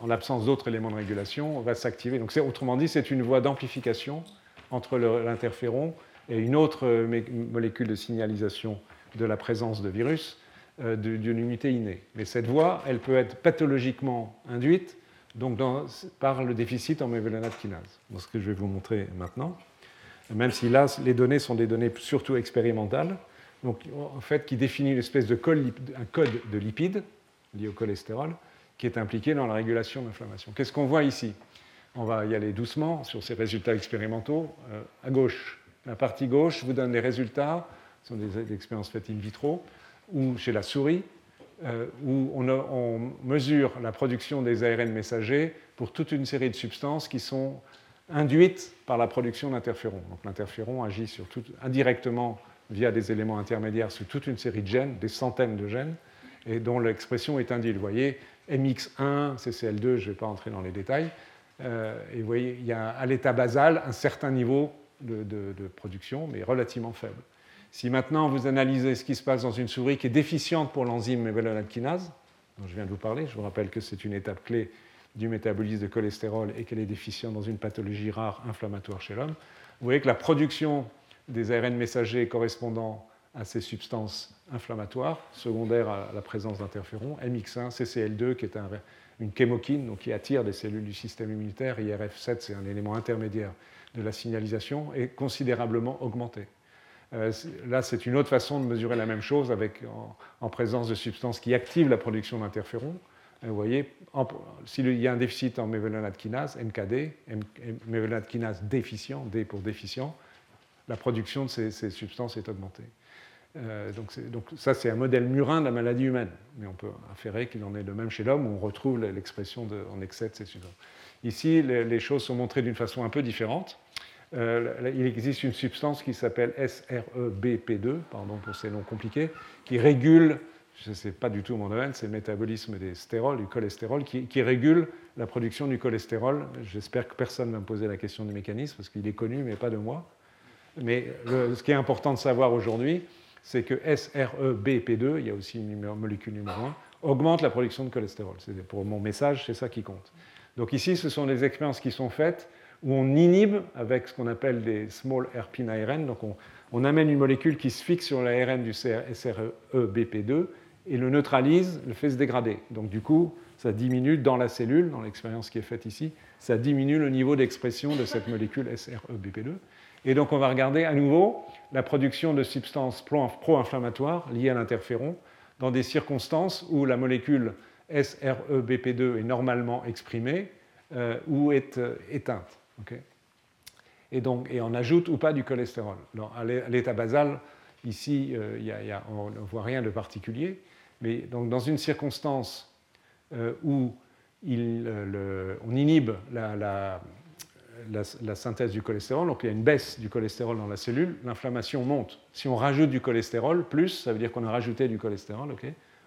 en l'absence d'autres éléments de régulation, va s'activer. Donc autrement dit, c'est une voie d'amplification entre l'interféron et une autre molécule de signalisation de la présence de virus d'une unité innée. Mais cette voie, elle peut être pathologiquement induite donc par le déficit en mévalonate kinase. ce que je vais vous montrer maintenant. Même si là, les données sont des données surtout expérimentales, donc en fait, qui définit une espèce de un code de lipides lié au cholestérol qui est impliqué dans la régulation de l'inflammation. Qu'est-ce qu'on voit ici? On va y aller doucement sur ces résultats expérimentaux. Euh, à gauche, la partie gauche vous donne les résultats, ce sont des, expériences faites in vitro, ou chez la souris, euh, où on, mesure la production des ARN messagers pour toute une série de substances qui sont induites par la production d'interférons. Donc l'interféron agit sur indirectement via des éléments intermédiaires sur toute une série de gènes, des centaines de gènes, et dont l'expression est induite. Vous voyez, MX1, CCL2, je ne vais pas entrer dans les détails, euh, et vous voyez, il y a à l'état basal un certain niveau de, production, mais relativement faible. Si maintenant vous analysez ce qui se passe dans une souris qui est déficiente pour l'enzyme mévalonate kinase, dont je viens de vous parler, je vous rappelle que c'est une étape clé du métabolisme de cholestérol et qu'elle est déficiente dans une pathologie rare inflammatoire chez l'homme, vous voyez que la production des ARN messagers correspondant à ces substances inflammatoires secondaires à la présence d'interférons, MX1, CCL2 qui est une chémokine donc qui attire des cellules du système immunitaire, IRF7 c'est un élément intermédiaire de la signalisation, est considérablement augmenté. Euh, là, c'est une autre façon de mesurer la même chose avec, en, présence de substances qui activent la production d'interférons. Euh, vous voyez, s'il y a un déficit en mévalonate kinase, MKD, mévalonate kinase déficient, D pour déficient, la production de ces, substances est augmentée. Euh, donc, ça, c'est un modèle murin de la maladie humaine, mais on peut inférer qu'il en est de même chez l'homme, où on retrouve l'expression en excès de ces substances. Ici, les, choses sont montrées d'une façon un peu différente. Euh, il existe une substance qui s'appelle SREBP2, pardon pour ces noms compliqués, qui régule, je ne sais pas du tout mon domaine, c'est le métabolisme des stérols, du cholestérol, qui régule la production du cholestérol. J'espère que personne ne va me poser la question du mécanisme, parce qu'il est connu, mais pas de moi. Mais ce qui est important de savoir aujourd'hui, c'est que SREBP2, il y a aussi une molécule numéro 1, augmente la production de cholestérol. Pour mon message, c'est ça qui compte. Donc ici, ce sont des expériences qui sont faites où on inhibe avec ce qu'on appelle des small herpin ARN. Donc on, amène une molécule qui se fixe sur l'ARN du SREBP2 et le neutralise, le fait se dégrader. Donc du coup, ça diminue dans la cellule, dans l'expérience qui est faite ici, ça diminue le niveau d'expression de cette molécule SREBP2. Et donc on va regarder à nouveau la production de substances pro-inflammatoires liées à l'interféron dans des circonstances où la molécule SREBP2 est normalement exprimée euh, ou est euh, éteinte. et, donc, et on ajoute ou pas du cholestérol. à l'état basal, ici, euh, on ne voit rien de particulier, mais donc, dans une circonstance où on inhibe la, synthèse du cholestérol, donc il y a une baisse du cholestérol dans la cellule, l'inflammation monte. Si on rajoute du cholestérol, plus, ça veut dire qu'on a rajouté du cholestérol,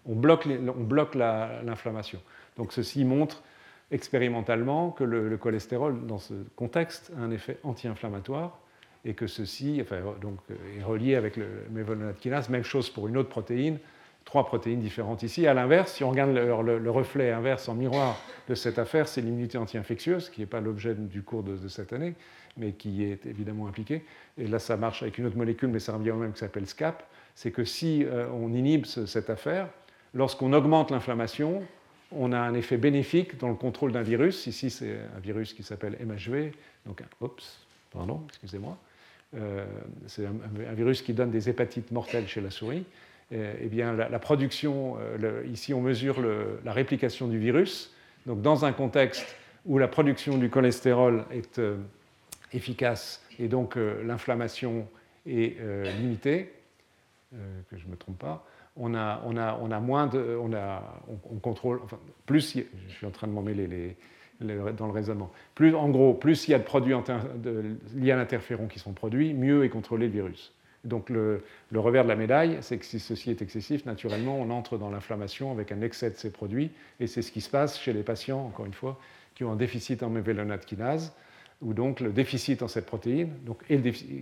on bloque, l'inflammation. Donc ceci montre expérimentalement que le, cholestérol, dans ce contexte, a un effet anti-inflammatoire et que ceci enfin, donc, est relié avec le mévalonate kinase. Même chose pour une autre protéine, trois protéines différentes ici. À l'inverse, si on regarde le, reflet inverse en miroir de cette affaire, c'est l'immunité anti-infectieuse, qui n'est pas l'objet du cours de, cette année, mais qui est évidemment impliquée. Et là, ça marche avec une autre molécule, mais ça revient au même, qui s'appelle SCAP. C'est que si euh, on inhibe cette affaire, lorsqu'on augmente l'inflammation, on a un effet bénéfique dans le contrôle d'un virus. Ici, c'est un virus qui s'appelle MHV. Donc, oups, pardon, excusez-moi. Euh, c'est un, virus qui donne des hépatites mortelles chez la souris. Euh, eh bien, la, production, euh, ici on mesure la réplication du virus, donc dans un contexte où la production du cholestérol est euh, efficace et donc l'inflammation est limitée, que je ne me trompe pas, on a, moins de. On, contrôle. Plus. Je suis en train de m'en mêler les, dans le raisonnement. Plus, en gros, plus il y a de produits liés à l'interféron qui sont produits, mieux est contrôlé le virus. Donc le, revers de la médaille, c'est que si ceci est excessif, naturellement, on entre dans l'inflammation avec un excès de ces produits, et c'est ce qui se passe chez les patients, encore une fois, qui ont un déficit en mévalonate kinase, ou donc le déficit en cette protéine, donc,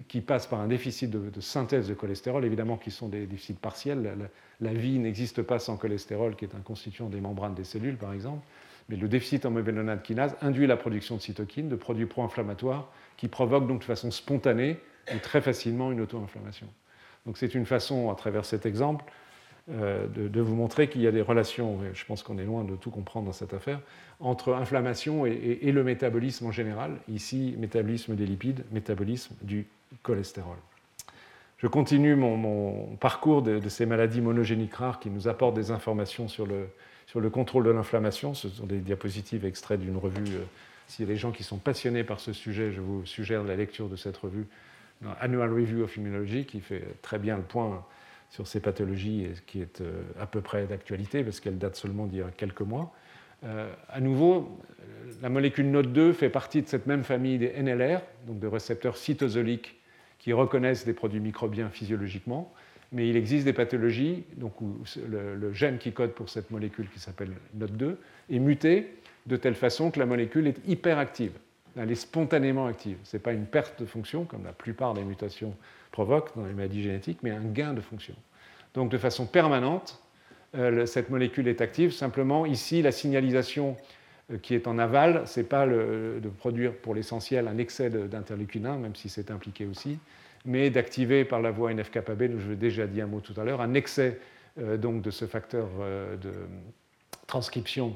qui passe par un déficit de, synthèse de cholestérol, évidemment qui sont des déficits partiels. La, vie n'existe pas sans cholestérol, qui est un constituant des membranes des cellules, par exemple. Mais le déficit en mévalonate kinase induit la production de cytokines, de produits pro-inflammatoires, qui provoquent donc de façon spontanée très facilement une auto-inflammation. Donc c'est une façon, à travers cet exemple, de, vous montrer qu'il y a des relations, je pense qu'on est loin de tout comprendre dans cette affaire, entre inflammation et, le métabolisme en général. Ici, métabolisme des lipides, métabolisme du cholestérol. Je continue mon, parcours de, ces maladies monogéniques rares qui nous apportent des informations sur le, sur le contrôle de l'inflammation. Ce sont des diapositives extraites d'une revue. Euh, s'il y a des gens qui sont passionnés par ce sujet, je vous suggère la lecture de cette revue, Annual Review of Immunology, qui fait très bien le point sur ces pathologies et qui est euh, à peu près d'actualité parce qu'elle date seulement d'il y a quelques mois. Euh, à nouveau, la molécule NOT2 fait partie de cette même famille des NLR, donc de récepteurs cytosoliques qui reconnaissent des produits microbiens physiologiquement, mais il existe des pathologies donc où le, gène qui code pour cette molécule qui s'appelle NOT2 est muté de telle façon que la molécule est hyperactive. Elle est spontanément active. Ce n'est pas une perte de fonction, comme la plupart des mutations provoquent dans les maladies génétiques, mais un gain de fonction. Donc de façon permanente, euh, cette molécule est active. Simplement, ici, la signalisation euh, qui est en aval, ce n'est pas de produire pour l'essentiel un excès d'interleukine 1, même si c'est impliqué aussi, mais d'activer par la voie NF-κB, dont je l'ai déjà dit un mot tout à l'heure, un excès euh, donc de ce facteur de transcription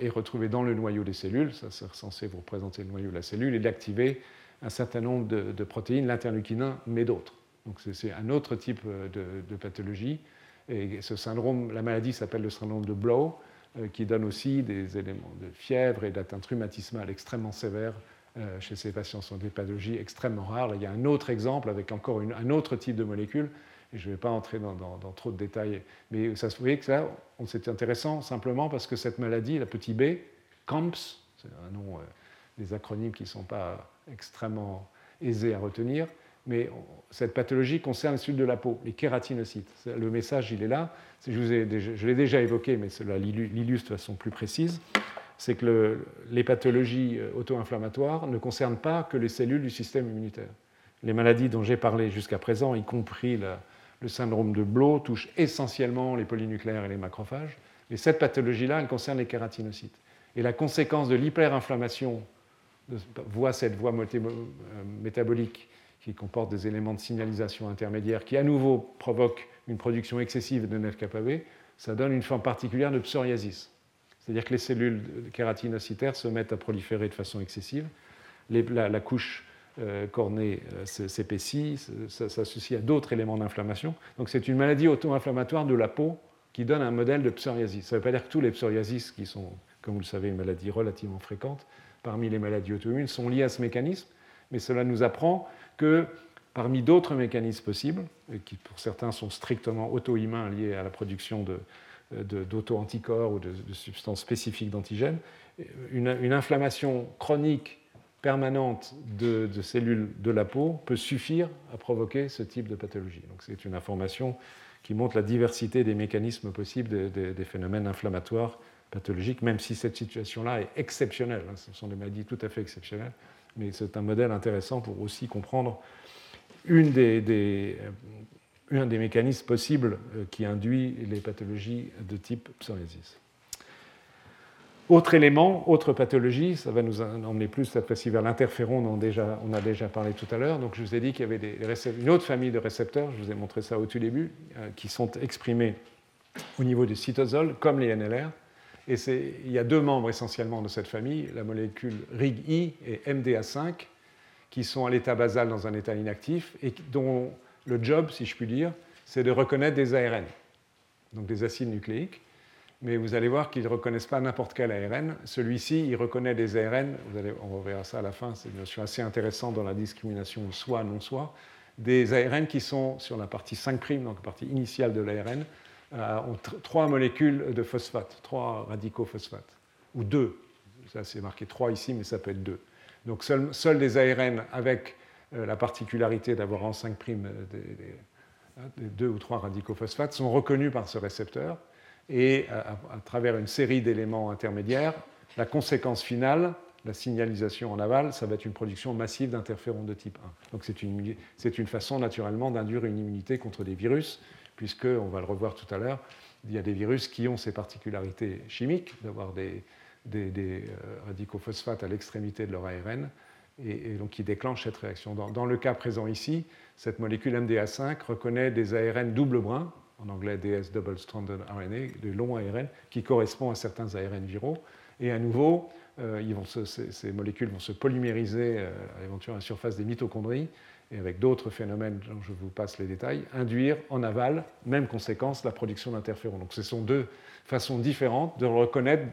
est retrouvé dans le noyau des cellules, ça c'est censé vous représenter le noyau de la cellule, et d'activer un certain nombre de, protéines, l'interleukine 1, mais d'autres. Donc c'est un autre type de pathologie et ce syndrome, la maladie s'appelle le syndrome de Blow, euh, qui donne aussi des éléments de fièvre et d'atteinte rhumatismale extrêmement sévères euh, chez ces patients. Ce sont des pathologies extrêmement rares. il y a un autre exemple avec encore un autre type de molécule, je ne vais pas entrer dans, trop de détails, mais ça, vous voyez que ça, c'est intéressant simplement parce que cette maladie, la petite b, CAMPS, c'est un nom, euh, des acronymes qui ne sont pas extrêmement aisés à retenir, mais cette pathologie concerne les cellules de la peau, les kératinocytes. Le message, il est là. Je, l'ai déjà évoqué, mais cela l'illustre de façon plus précise. C'est que les pathologies euh, auto-inflammatoires ne concernent pas que les cellules du système immunitaire. Les maladies dont j'ai parlé jusqu'à présent, y compris le syndrome de Blow, touchent essentiellement les polynucléaires et les macrophages. Mais cette pathologie-là, elle concerne les kératinocytes. Et la conséquence de l'hyperinflammation, voit cette voie euh, métabolique qui comporte des éléments de signalisation intermédiaire qui à nouveau provoquent une production excessive de NF-κB, ça donne une forme particulière de psoriasis. C'est-à-dire que les cellules kératinocytaires se mettent à proliférer de façon excessive, la, couche cornée euh, s'épaissit, s'associe à d'autres éléments d'inflammation. Donc c'est une maladie auto-inflammatoire de la peau qui donne un modèle de psoriasis. Ça ne veut pas dire que tous les psoriasis, qui sont, comme vous le savez, une maladie relativement fréquente parmi les maladies auto-immunes, sont liées à ce mécanisme, mais cela nous apprend que parmi d'autres mécanismes possibles, et qui pour certains sont strictement auto-humains liés à la production d'auto-anticorps ou de, substances spécifiques d'antigènes, une, inflammation chronique permanente de, cellules de la peau peut suffire à provoquer ce type de pathologie. Donc c'est une information qui montre la diversité des mécanismes possibles des, phénomènes inflammatoires pathologiques, même si cette situation-là est exceptionnelle. Hein. ce sont des maladies tout à fait exceptionnelles mais c'est un modèle intéressant pour aussi comprendre euh, un des mécanismes possibles euh, qui induit les pathologies de type psoriasis. Autre élément, autre pathologie, ça va nous emmener plus cette fois-ci vers l'interféron déjà, on a déjà parlé tout à l'heure. Donc je vous ai dit qu'il y avait une autre famille de récepteurs, je vous ai montré ça au tout début, euh, qui sont exprimés au niveau du cytosol, comme les NLR, et il y a deux membres essentiellement de cette famille, la molécule RIG-I et MDA5, qui sont à l'état basal dans un état inactif et dont le job, si je puis dire, c'est de reconnaître des ARN, donc des acides nucléiques. Mais vous allez voir qu'ils ne reconnaissent pas n'importe quel ARN. Celui-ci, il reconnaît des ARN, vous allez, on verra ça à la fin, c'est une notion assez intéressante dans la discrimination soi-non-soi, des ARN qui sont sur la partie 5', donc la partie initiale de l'ARN, euh, ont trois molécules de phosphate, trois radicaux phosphate, ou deux. Ça, c'est marqué trois ici, mais ça peut être deux. Donc, seuls des ARN avec euh, la particularité d'avoir en 5' euh, des, deux ou trois radicaux phosphates sont reconnus par ce récepteur. Et à, travers une série d'éléments intermédiaires, la conséquence finale, la signalisation en aval, ça va être une production massive d'interférons de type 1. Donc c'est une, façon naturellement d'induire une immunité contre des virus puisque, on va le revoir tout à l'heure, il y a des virus qui ont ces particularités chimiques, d'avoir des, euh, radicaux phosphates à l'extrémité de leur ARN, et, donc qui déclenchent cette réaction. Dans, le cas présent ici, cette molécule MDA5 reconnaît des ARN double brun, en anglais DS double stranded RNA, des longs ARN, qui correspondent à certains ARN viraux. Et à nouveau, euh, ces, molécules vont se polymériser euh, à la surface des mitochondries et avec d'autres phénomènes dont je vous passe les détails, induire en aval, même conséquence, la production d'interférons. Donc ce sont deux façons différentes de reconnaître,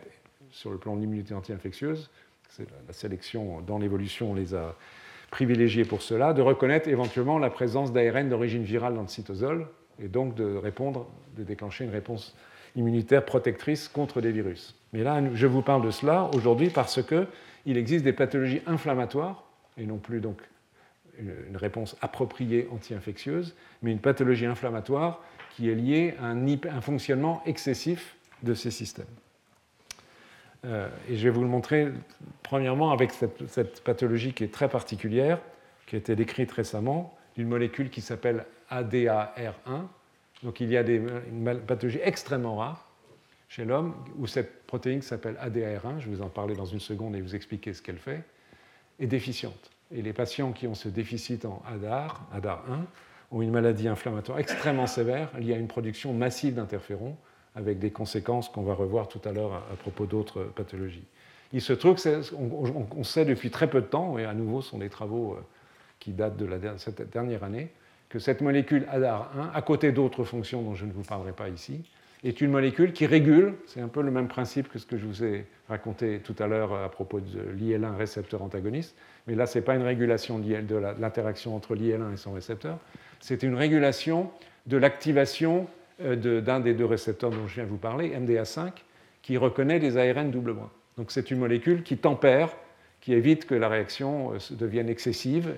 sur le plan de l'immunité anti-infectieuse, la sélection dans l'évolution les a privilégiés pour cela, de reconnaître éventuellement la présence d'ARN d'origine virale dans le cytosol, et donc de répondre, de déclencher une réponse immunitaire protectrice contre des virus. Mais là, je vous parle de cela aujourd'hui parce qu'il existe des pathologies inflammatoires, et non plus donc une réponse appropriée anti-infectieuse, mais une pathologie inflammatoire qui est liée à un, fonctionnement excessif de ces systèmes. Euh, et je vais vous le montrer premièrement avec cette, cette, pathologie qui est très particulière, qui a été décrite récemment, d'une molécule qui s'appelle ADAR1. Donc il y a des, une pathologie extrêmement rare chez l'homme où cette protéine s'appelle ADAR1, je vais vous en parler dans une seconde et vous expliquer ce qu'elle fait, est déficiente. Et les patients qui ont ce déficit en ADAR, ADAR1, ont une maladie inflammatoire extrêmement sévère liée à une production massive d'interférons, avec des conséquences qu'on va revoir tout à l'heure à, propos d'autres pathologies. Il se trouve qu'on sait depuis très peu de temps, et à nouveau ce sont des travaux euh, qui datent de cette dernière année, que cette molécule ADAR1, à côté d'autres fonctions dont je ne vous parlerai pas ici, est une molécule qui régule, c'est un peu le même principe que ce que je vous ai raconté tout à l'heure à propos de l'IL1 récepteur antagoniste, mais là, ce n'est pas une régulation de l'interaction entre l'IL1 et son récepteur, c'est une régulation de l'activation euh, d'un des deux récepteurs dont je viens de vous parler, MDA5, qui reconnaît les ARN double brin. Donc c'est une molécule qui tempère, qui évite que la réaction euh, devienne excessive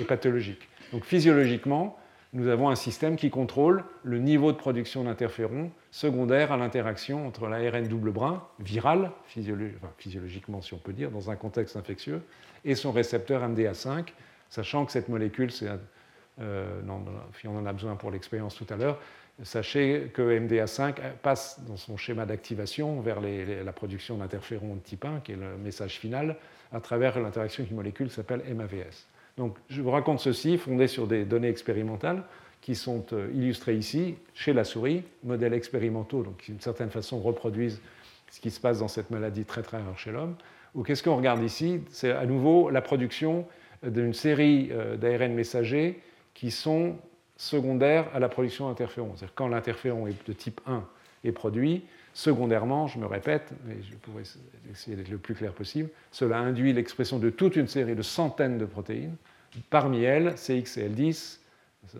et pathologique. Donc physiologiquement, nous avons un système qui contrôle le niveau de production d'interférons secondaires à l'interaction entre l'ARN double brin, viral, physiologiquement si on peut dire, dans un contexte infectieux, et son récepteur MDA5, sachant que cette molécule, euh, on en a besoin pour l'expérience tout à l'heure, sachez que MDA5 passe dans son schéma d'activation vers la production d'interférons de type 1, qui est le message final, à travers l'interaction avec une molécule s'appelle MAVS. Donc, je vous raconte ceci, fondé sur des données expérimentales qui sont euh, illustrées ici, chez la souris, modèles expérimentaux, donc qui d'une certaine façon reproduisent ce qui se passe dans cette maladie très très rare chez l'homme. Ou qu'est-ce qu'on regarde ici? C'est à nouveau la production d'une série euh, d'ARN messagers qui sont secondaires à la production d'interférons. C'est-à-dire quand l'interféron de type 1 est produit, secondairement, je me répète, mais je pourrais essayer d'être le plus clair possible, cela induit l'expression de toute une série de centaines de protéines, parmi elles CXCL10,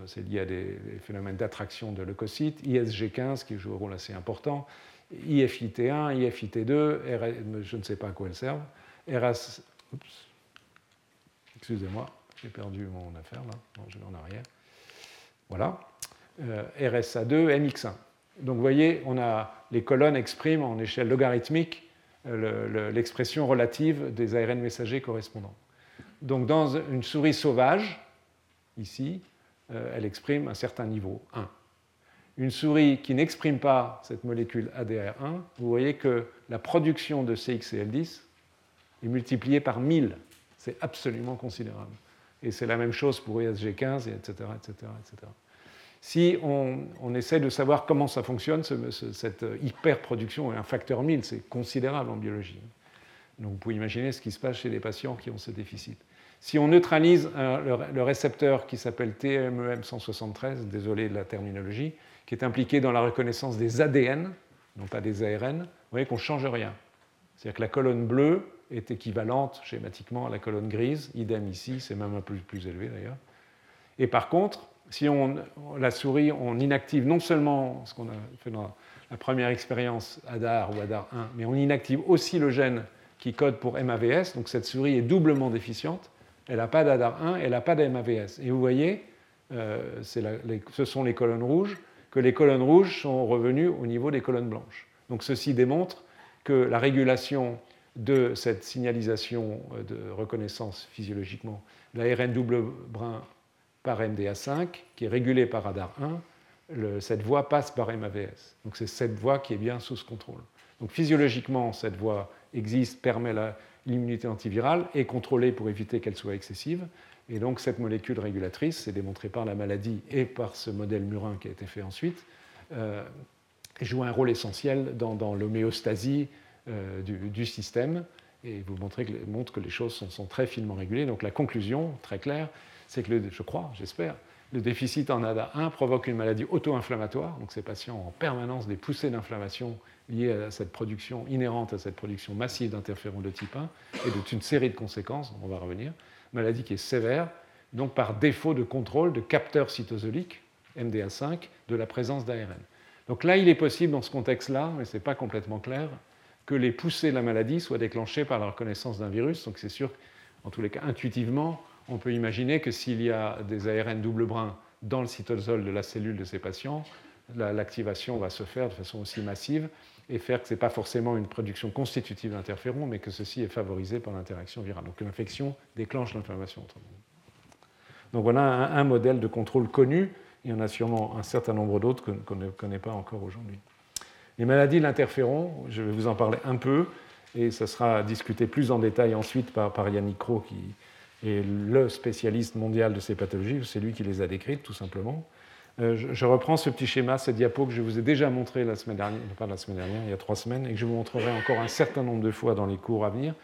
c'est lié à des phénomènes d'attraction de leucocytes, ISG15 qui joue un rôle assez important, IFIT1, IFIT2, je ne sais pas à quoi elles servent, RS, excusez-moi, j'ai perdu mon affaire là, je vais en arrière, voilà, euh, RSA2, MX1. Donc vous voyez, on a, les colonnes expriment en échelle logarithmique euh, l'expression relative des ARN messagers correspondants. Donc dans une souris sauvage, ici, euh, elle exprime un certain niveau, 1. Une souris qui n'exprime pas cette molécule ADR1, vous voyez que la production de CXCL10 est multipliée par 1000. C'est absolument considérable. Et c'est la même chose pour ESG15, etc., etc., etc. Si on, essaie de savoir comment ça fonctionne, cette hyperproduction est un facteur 1000, c'est considérable en biologie. Donc vous pouvez imaginer ce qui se passe chez les patients qui ont ce déficit. Si on neutralise le, récepteur qui s'appelle TMEM173, désolé de la terminologie, qui est impliqué dans la reconnaissance des ADN, non pas des ARN, vous voyez qu'on ne change rien. C'est-à-dire que la colonne bleue est équivalente schématiquement à la colonne grise, idem ici, c'est même un peu plus élevé d'ailleurs. Et par contre, si on, la souris, on inactive non seulement ce qu'on a fait dans la première expérience ADAR ou ADAR1, mais on inactive aussi le gène qui code pour MAVS. Donc cette souris est doublement déficiente. Elle n'a pas d'ADAR1, elle n'a pas d'MAVS. Et vous voyez, euh, ce sont les colonnes rouges, que les colonnes rouges sont revenues au niveau des colonnes blanches. Donc ceci démontre que la régulation de cette signalisation euh, de reconnaissance physiologiquement, l'ARN double brin par MDA5, qui est régulé par ADAR1, cette voie passe par MAVS. Donc c'est cette voie qui est bien sous ce contrôle. Donc physiologiquement, cette voie existe, permet l'immunité antivirale, est contrôlée pour éviter qu'elle soit excessive. Et donc cette molécule régulatrice, c'est démontré par la maladie et par ce modèle murin qui a été fait ensuite, joue un rôle essentiel dans, l'homéostasie du, système et vous montrez montre que les choses sont, très finement régulées. Donc la conclusion, très claire, c'est que, je crois, j'espère, le déficit en ADA1 provoque une maladie auto-inflammatoire. Donc ces patients ont en permanence des poussées d'inflammation liées à cette production inhérente à cette production massive d'interférons de type 1 et de toute une série de conséquences, on va revenir. Maladie qui est sévère, donc par défaut de contrôle de capteurs cytosoliques, MDA5, de la présence d'ARN. Donc là, il est possible dans ce contexte-là, mais ce n'est pas complètement clair, que les poussées de la maladie soient déclenchées par la reconnaissance d'un virus. Donc c'est sûr, en tous les cas, intuitivement, on peut imaginer que s'il y a des ARN double brin dans le cytosol de la cellule de ces patients, l'activation va se faire de façon aussi massive et faire que ce n'est pas forcément une production constitutive d'interférons, mais que ceci est favorisé par l'interaction virale. Donc l'infection déclenche l'inflammation. Donc voilà un, modèle de contrôle connu. Il y en a sûrement un certain nombre d'autres qu'on ne connaît pas encore aujourd'hui. Les maladies de l'interféron, je vais vous en parler un peu, et ça sera discuté plus en détail ensuite par, Yannick Croc, qui est le spécialiste mondial de ces pathologies, c'est lui qui les a décrites tout simplement. Euh, je, reprends ce petit schéma, cette diapo que je vous ai déjà montré la semaine dernière, pas la semaine dernière, il y a trois semaines, et que je vous montrerai encore un certain nombre de fois dans les cours à venir,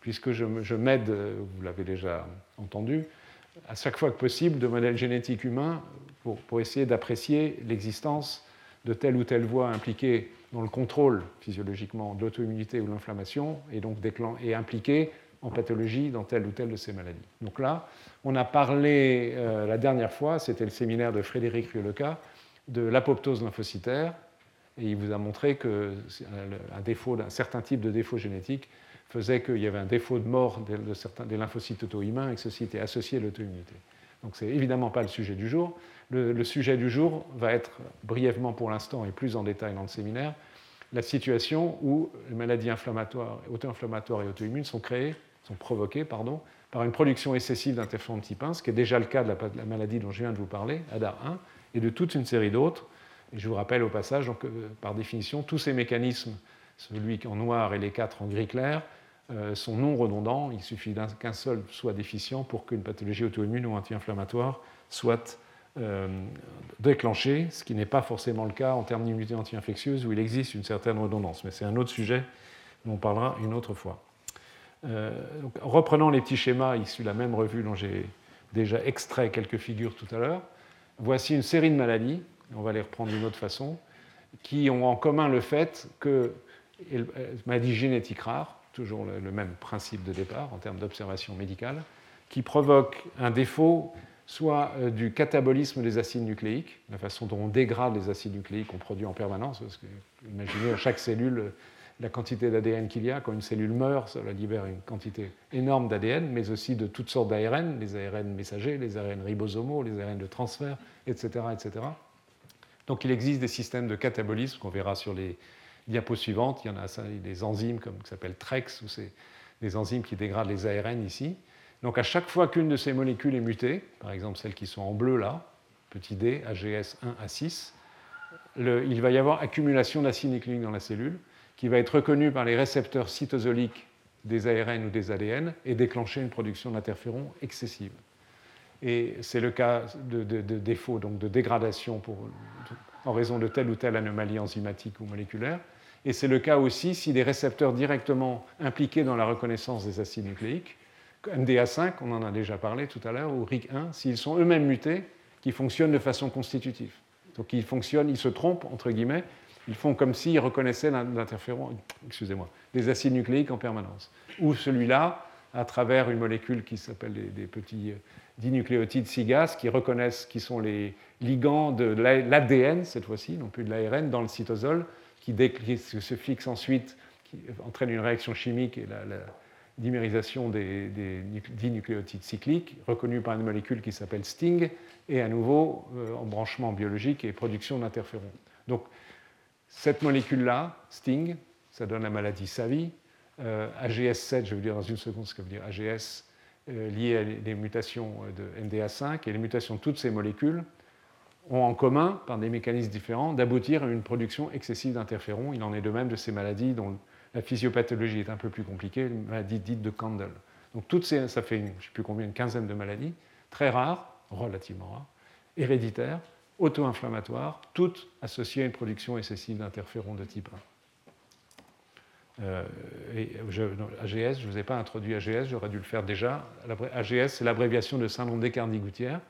puisque je, m'aide, vous l'avez déjà entendu, à chaque fois que possible de modèles génétiques humains pour, essayer d'apprécier l'existence de telle ou telle voie impliquée dans le contrôle physiologiquement de l'auto-immunité ou l'inflammation et donc et impliquée en pathologie dans telle ou telle de ces maladies. Donc là, on a parlé euh, la dernière fois, c'était le séminaire de Frédéric Rioloca, de l'apoptose lymphocytaire, et il vous a montré que un défaut, d'un certain type de défaut génétique faisait qu'il y avait un défaut de mort des lymphocytes auto-humains et que ceci était associé à l'auto-immunité. Donc ce n'est évidemment pas le sujet du jour. Le, sujet du jour va être brièvement pour l'instant et plus en détail dans le séminaire, la situation où les maladies inflammatoires, auto-inflammatoires et auto-immunes sont créées, sont provoquées pardon, par une production excessive d'interférons type 1, ce qui est déjà le cas de la, maladie dont je viens de vous parler, ADAR1, et de toute une série d'autres. Je vous rappelle au passage, donc, euh, par définition, tous ces mécanismes, celui en noir et les quatre en gris clair, euh, sont non redondants. Il suffit qu'un seul soit déficient pour qu'une pathologie auto-immune ou anti-inflammatoire soit euh, déclenchée, ce qui n'est pas forcément le cas en termes d'immunité anti-infectieuse où il existe une certaine redondance. Mais c'est un autre sujet dont on parlera une autre fois. Euh, reprenant les petits schémas issus de la même revue dont j'ai déjà extrait quelques figures tout à l'heure, voici une série de maladies, on va les reprendre d'une autre façon, qui ont en commun le fait que maladies génétiques rares, toujours le, même principe de départ en termes d'observation médicale, qui provoquent un défaut soit euh, du catabolisme des acides nucléiques, la façon dont on dégrade les acides nucléiques qu'on produit en permanence, parce que imaginez chaque cellule la quantité d'ADN qu'il y a, quand une cellule meurt, ça libère une quantité énorme d'ADN, mais aussi de toutes sortes d'ARN, les ARN messagers, les ARN ribosomaux, les ARN de transfert, etc. etc. Donc il existe des systèmes de catabolisme qu'on verra sur les diapos suivantes. Il y en a des enzymes comme, qui s'appellent TREX, ou c'est des enzymes qui dégradent les ARN ici. Donc à chaque fois qu'une de ces molécules est mutée, par exemple celles qui sont en bleu là, petit d, AGS 1 à 6, il va y avoir accumulation d'acide nucléique dans la cellule qui va être reconnue par les récepteurs cytosoliques des ARN ou des ADN et déclencher une production d'interférons excessive. Et c'est le cas de, défaut, donc de dégradation en raison de telle ou telle anomalie enzymatique ou moléculaire. Et c'est le cas aussi si des récepteurs directement impliqués dans la reconnaissance des acides nucléiques MDA5, on en a déjà parlé tout à l'heure, ou RIC1, s'ils sont eux-mêmes mutés, qui fonctionnent de façon constitutive. Donc ils fonctionnent, ils se trompent, entre guillemets, ils font comme s'ils reconnaissaient l'interférent, excusez-moi, des acides nucléiques en permanence. Ou celui-là, à travers une molécule qui s'appelle des, petits euh, dinucléotides SIGAS, qui reconnaissent qui sont les ligands de l'ADN, cette fois-ci, non plus de l'ARN, dans le cytosol, qui, se fixent ensuite, qui entraînent une réaction chimique et la dimérisation des, des, dinucléotides cycliques, reconnue par une molécule qui s'appelle STING, et à nouveau euh, embranchement biologique et production d'interférons. Donc, cette molécule-là, STING, ça donne la maladie SAVI. Euh, AGS7, je vais vous dire dans une seconde ce que veut dire AGS, euh, lié à des mutations de MDA5, et les mutations de toutes ces molécules ont en commun, par des mécanismes différents, d'aboutir à une production excessive d'interférons. Il en est de même de ces maladies dont la physiopathologie est un peu plus compliquée, une maladie dite de Candle. Donc toutes ces, ça fait, je ne sais plus combien, une quinzaine de maladies, très rares, relativement rares, héréditaires, auto-inflammatoires, toutes associées à une production excessive d'interférons de type 1. Euh, et AGS, je ne vous ai pas introduit AGS, j'aurais dû le faire déjà. AGS, c'est l'abréviation de syndrome d'Ecardy-Gouttière.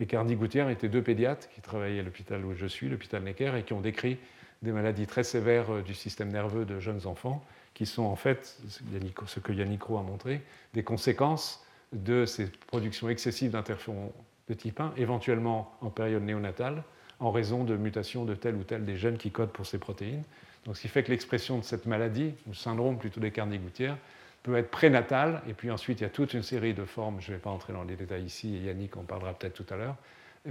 Ecardy-Gouttière étaient deux pédiatres qui travaillaient à l'hôpital où je suis, l'hôpital Necker, et qui ont décrit des maladies très sévères euh, du système nerveux de jeunes enfants, qui sont en fait, ce que Yannick a montré, des conséquences de ces productions excessives d'interférons de type 1, éventuellement en période néonatale, en raison de mutations de tel ou tel des gènes qui codent pour ces protéines. Donc, ce qui fait que l'expression de cette maladie, ou syndrome plutôt des Carney-Gouttière, peut être prénatale, et puis ensuite il y a toute une série de formes, je ne vais pas entrer dans les détails ici, et Yannick en parlera peut-être tout à l'heure,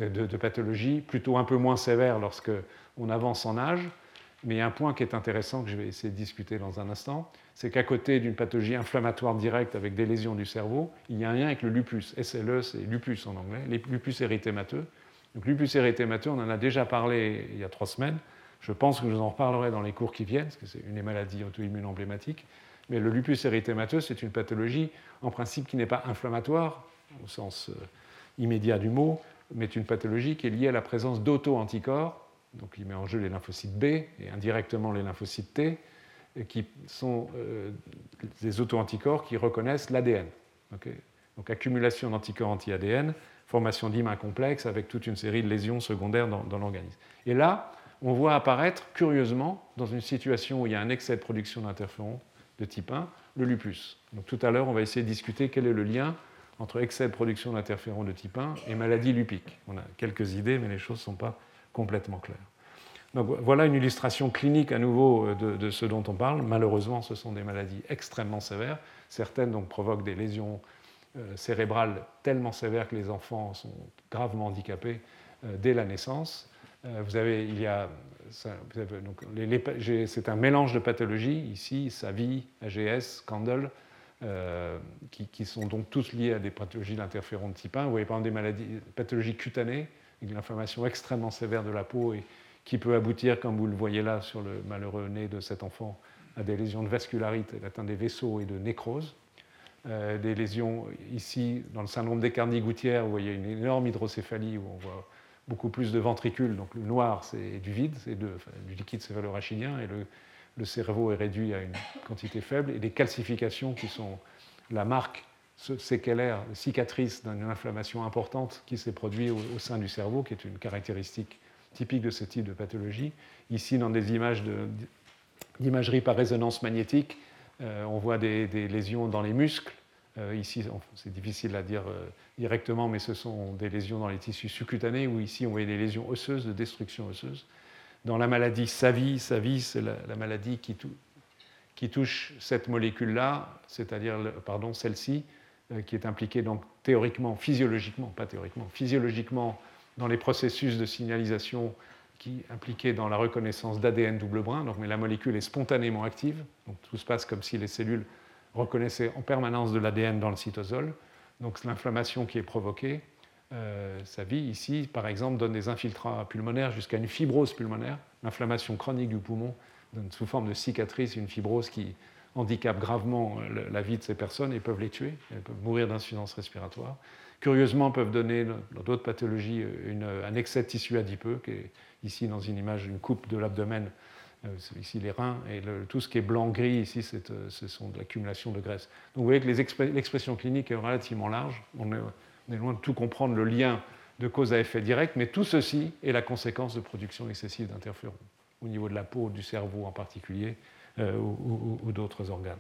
euh, de, de, pathologies plutôt un peu moins sévères lorsque on avance en âge. Mais un point qui est intéressant que je vais essayer de discuter dans un instant, c'est qu'à côté d'une pathologie inflammatoire directe avec des lésions du cerveau, il y a un lien avec le lupus. SLE, c'est lupus en anglais, lupus érythémateux. Donc, lupus érythémateux, on en a déjà parlé il y a trois semaines. Je pense que je vous en reparlerai dans les cours qui viennent, parce que c'est une des maladies auto-immunes emblématiques. Mais le lupus érythémateux, c'est une pathologie, en principe, qui n'est pas inflammatoire, au sens euh, immédiat du mot, mais une pathologie qui est liée à la présence d'auto-anticorps. Donc il met en jeu les lymphocytes B et indirectement les lymphocytes T, qui sont euh, des auto-anticorps qui reconnaissent l'ADN. Donc accumulation d'anticorps anti-ADN, formation d'IMA complexe avec toute une série de lésions secondaires dans, dans l'organisme. Et là, on voit apparaître curieusement, dans une situation où il y a un excès de production d'interférons, de type 1, le lupus. Donc tout à l'heure, on va essayer de discuter quel est le lien entre excès de production d'interférons de type 1 et maladie lupique. On a quelques idées, mais les choses ne sont pas complètement claires. Donc voilà une illustration clinique à nouveau euh, de, ce dont on parle. Malheureusement, ce sont des maladies extrêmement sévères. Certaines donc, provoquent des lésions euh, cérébrales tellement sévères que les enfants sont gravement handicapés euh, dès la naissance. vous avez, il y a c'est un mélange de pathologies, ici, SAVI, AGS, Candle, qui, sont donc tous liés à des pathologies d'interféron de type 1. Vous voyez par exemple des maladies, pathologies cutanées, une inflammation extrêmement sévère de la peau et qui peut aboutir, comme vous le voyez là sur le malheureux nez de cet enfant, à des lésions de vascularité, d'atteinte des vaisseaux et de nécrose. Euh, des lésions ici, dans le syndrome des Carny-Gouttière, vous voyez une énorme hydrocéphalie où on voit beaucoup plus de ventricules. Donc le noir, c'est du vide, c'est du liquide céphalorachidien, et le, cerveau est réduit à une quantité faible. Et des calcifications qui sont la marque séquelaire, cicatrice d'une inflammation importante qui s'est produite au, sein du cerveau, qui est une caractéristique typique de ce type de pathologie. Ici, dans des images d'imagerie par résonance magnétique, euh, on voit des, lésions dans les muscles, euh, ici, c'est difficile à dire euh, directement, mais ce sont des lésions dans les tissus sous-cutanés, où ici on voit des lésions osseuses, de destruction osseuse. Dans la maladie SAVI, SAVI c'est la, maladie qui, qui, touche cette molécule-là, c'est-à-dire pardon, celle-ci, qui est impliquée donc théoriquement, physiologiquement, pas théoriquement, physiologiquement dans les processus de signalisation qui impliqués dans la reconnaissance d'ADN double brin, donc, mais la molécule est spontanément active, donc tout se passe comme si les cellules reconnaissait en permanence de l'ADN dans le cytosol. Donc l'inflammation qui est provoquée, euh, sa vie ici, par exemple, donne des infiltrats pulmonaires jusqu'à une fibrose pulmonaire. L'inflammation chronique du poumon donne sous forme de cicatrice une fibrose qui handicape gravement la vie de ces personnes et peuvent les tuer. Elles peuvent mourir d'insuffisance respiratoire. Curieusement, peuvent donner dans d'autres pathologies un excès de tissu adipeux, qui est ici dans une image une coupe de l'abdomen euh, ici les reins, et tout ce qui est blanc-gris ici, euh, ce sont de l'accumulation de graisse. Donc vous voyez que l'expression clinique est relativement large. On est, loin de tout comprendre le lien de cause à effet direct, mais tout ceci est la conséquence de production excessive d'interférons, au niveau de la peau, du cerveau en particulier, euh, ou, d'autres organes.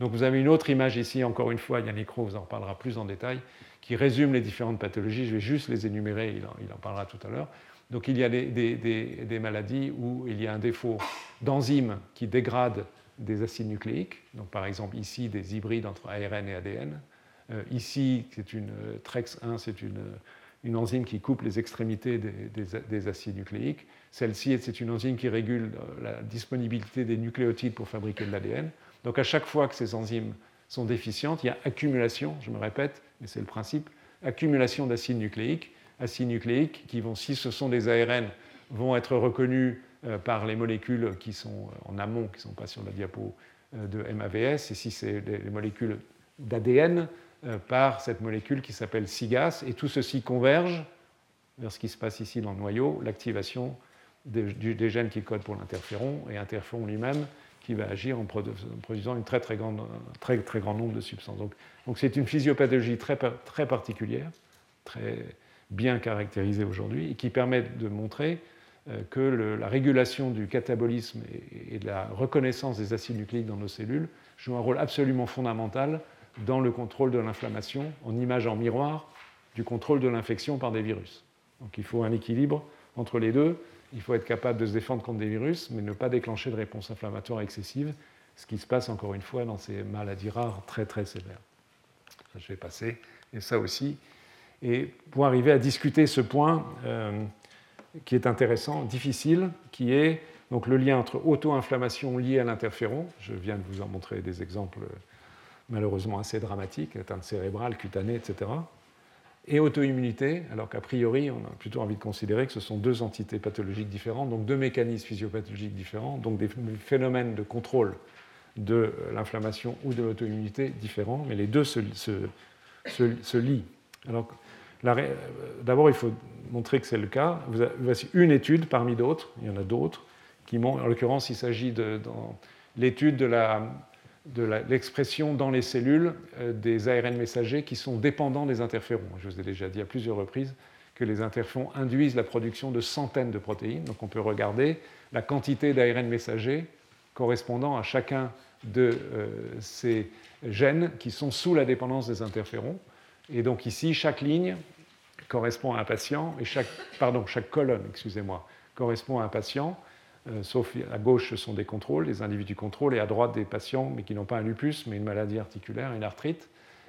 Donc vous avez une autre image ici, encore une fois, Yannick Rowe vous en parlera plus en détail, qui résume les différentes pathologies. Je vais juste les énumérer, il en parlera tout à l'heure. Donc il y a des, maladies où il y a un défaut d'enzymes qui dégradent des acides nucléiques. Donc par exemple ici des hybrides entre ARN et ADN. Euh, ici c'est une euh, TREX1, c'est une, enzyme qui coupe les extrémités des, acides nucléiques. Celle-ci c'est une enzyme qui régule euh, la disponibilité des nucléotides pour fabriquer de l'ADN. Donc à chaque fois que ces enzymes sont déficientes, il y a accumulation, je me répète, mais c'est le principe, accumulation d'acides nucléiques. Acides nucléiques qui vont, si ce sont des ARN, vont être reconnus euh, par les molécules qui sont euh, en amont, qui ne sont pas sur la diapo de MAVS, et si c'est des molécules d'ADN, par cette molécule qui s'appelle SIGAS, et tout ceci converge vers ce qui se passe ici dans le noyau, l'activation des, gènes qui codent pour l'interféron et interféron lui-même qui va agir en produisant une très très, très, très grand nombre de substances. Donc c'est une physiopathologie très, très particulière, très bien caractérisée aujourd'hui, et qui permet de montrer euh, que la régulation du catabolisme et, de la reconnaissance des acides nucléiques dans nos cellules joue un rôle absolument fondamental dans le contrôle de l'inflammation, en image en miroir du contrôle de l'infection par des virus. Donc il faut un équilibre entre les deux. Il faut être capable de se défendre contre des virus, mais ne pas déclencher de réponse inflammatoire excessive, ce qui se passe encore une fois dans ces maladies rares très très sévères. je vais passer, et ça aussi. Et pour arriver à discuter ce point euh, qui est intéressant, difficile, qui est donc le lien entre auto-inflammation liée à l'interféron. Je viens de vous en montrer des exemples malheureusement assez dramatiques, atteinte cérébrale, cutanée, etc et auto-immunité, alors qu'a priori, on a plutôt envie de considérer que ce sont deux entités pathologiques différentes, donc deux mécanismes physiopathologiques différents, donc des phénomènes de contrôle de l'inflammation ou de l'auto-immunité différents, mais les deux se, lient. Alors, d'abord, il faut montrer que c'est le cas. Voici une étude parmi d'autres, il y en a d'autres, qui montrent, en l'occurrence, il s'agit de l'étude de la de l'expression dans les cellules euh, des ARN messagers qui sont dépendants des interférons. Je vous ai déjà dit à plusieurs reprises que les interférons induisent la production de centaines de protéines. Donc on peut regarder la quantité d'ARN messagers correspondant à chacun de euh, ces gènes qui sont sous la dépendance des interférons. Et donc ici, chaque ligne correspond à un patient, et chaque, pardon, chaque colonne, excusez-moi, correspond à un patient. Euh, sauf à gauche, ce sont des contrôles, des individus contrôles, et à droite, des patients, mais qui n'ont pas un lupus, mais une maladie articulaire, une arthrite.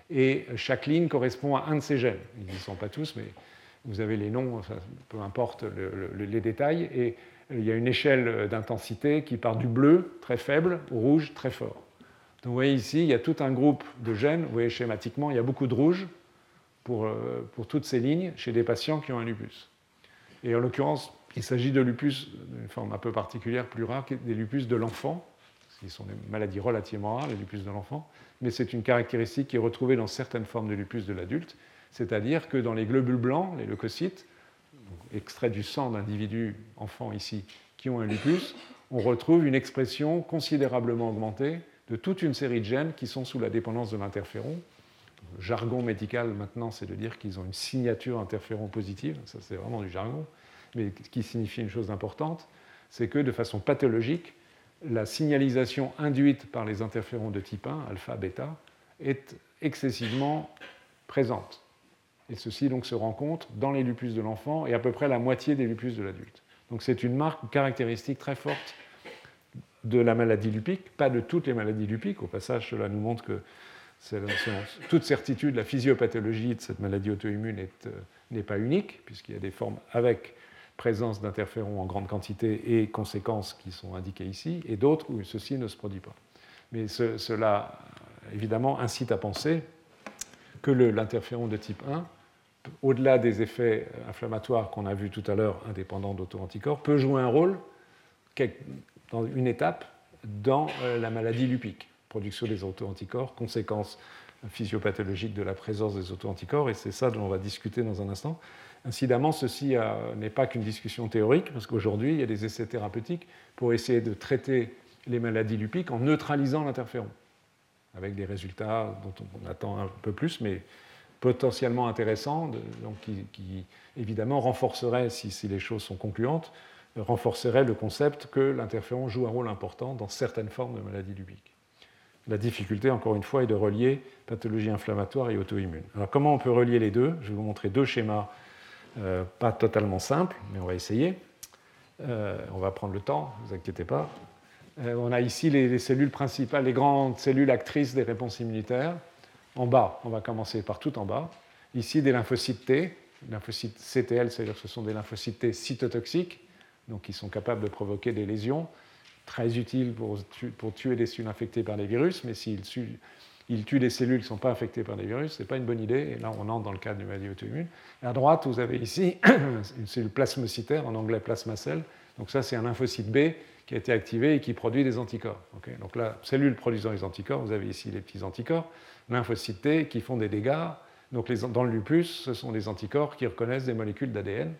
Et chaque ligne correspond à un de ces gènes. Ils n'y sont pas tous, mais vous avez les noms, peu importe les détails. Et il y a une échelle d'intensité qui part du bleu, très faible, au rouge, très fort. Donc vous voyez ici, il y a tout un groupe de gènes. Vous voyez schématiquement, il y a beaucoup de rouge pour, euh, pour toutes ces lignes chez des patients qui ont un lupus. Et en l'occurrence, il s'agit de lupus d'une forme un peu particulière, plus rare, des lupus de l'enfant, qui sont des maladies relativement rares, les lupus de l'enfant, mais c'est une caractéristique qui est retrouvée dans certaines formes de lupus de l'adulte, c'est-à-dire que dans les globules blancs, les leucocytes, extraits du sang d'individus enfants ici qui ont un lupus, on retrouve une expression considérablement augmentée de toute une série de gènes qui sont sous la dépendance de l'interféron. Jargon médical maintenant, c'est de dire qu'ils ont une signature interféron positive, ça c'est vraiment du jargon mais qui signifie une chose importante, c'est que de façon pathologique, la signalisation induite par les interférons de type 1, alpha, bêta, est excessivement présente. Et ceci donc se rencontre dans les lupus de l'enfant et à peu près la moitié des lupus de l'adulte. Donc c'est une marque, caractéristique très forte de la maladie lupique, pas de toutes les maladies lupiques. Au passage, cela nous montre que toute certitude, la physiopathologie de cette maladie auto-immune euh, n'est pas unique, puisqu'il y a des formes avec présence d'interférons en grande quantité et conséquences qui sont indiquées ici, et d'autres où ceci ne se produit pas. Mais cela, évidemment, incite à penser que l'interféron de type 1, au-delà des effets inflammatoires qu'on a vus tout à l'heure, indépendants d'auto-anticorps, peut jouer un rôle, dans une étape, dans euh, la maladie lupique, production des auto-anticorps, conséquence physiopathologique de la présence des auto-anticorps, et c'est ça dont on va discuter dans un instant. Incidemment, ceci euh, n'est pas qu'une discussion théorique, parce qu'aujourd'hui, il y a des essais thérapeutiques pour essayer de traiter les maladies lupiques en neutralisant l'interféron, avec des résultats dont on attend un peu plus, mais potentiellement intéressants, donc qui, évidemment renforceraient, si, les choses sont concluantes, renforceraient le concept que l'interféron joue un rôle important dans certaines formes de maladies lupiques. La difficulté, encore une fois, est de relier pathologie inflammatoire et auto-immune. Alors comment on peut relier les deux? Je vais vous montrer deux schémas euh, pas totalement simple, mais on va essayer. Euh, on va prendre le temps, ne vous inquiétez pas. Euh, on a ici les, cellules principales, les grandes cellules actrices des réponses immunitaires. En bas, on va commencer par tout en bas. Ici, des lymphocytes T, lymphocytes CTL, c'est-à-dire que ce sont des lymphocytes T cytotoxiques, donc qui sont capables de provoquer des lésions, très utiles pour, pour tuer des cellules infectées par les virus, mais s'ils il tue des cellules qui ne sont pas affectées par des virus, ce n'est pas une bonne idée. Et là, on entre dans le cadre d'une maladie auto-immune. À droite, vous avez ici une cellule plasmocytaire, en anglais plasma cell. Donc ça, c'est un lymphocyte B qui a été activé et qui produit des anticorps. Donc la cellule produisant les anticorps, vous avez ici les petits anticorps, lymphocytes T qui font des dégâts Donc dans le lupus, ce sont des anticorps qui reconnaissent des molécules d'ADN.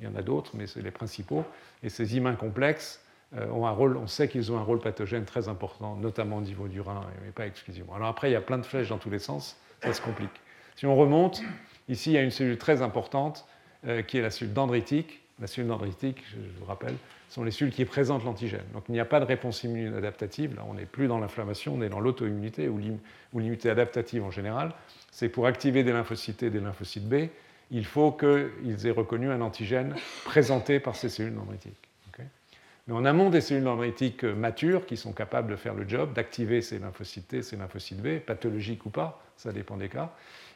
Il y en a d'autres, mais c'est les principaux. Et ces immuns complexes rôle, on sait qu'ils ont un rôle pathogène très important, notamment au niveau du rein, mais pas exclusivement. Alors après, il y a plein de flèches dans tous les sens, ça se complique. Si on remonte, ici, il y a une cellule très importante euh, qui est la cellule dendritique. La cellule dendritique, je vous rappelle, sont les cellules qui présentent l'antigène. Donc il n'y a pas de réponse immune adaptative. Là, on n'est plus dans l'inflammation, on est dans l'auto-immunité ou l'immunité adaptative en général. C'est pour activer des lymphocytes et des lymphocytes B, il faut qu'ils aient reconnu un antigène présenté par ces cellules dendritiques. Mais en amont des cellules dendritiques matures qui sont capables de faire le job, d'activer ces lymphocytes T, ces lymphocytes B, pathologiques ou pas, ça dépend des cas,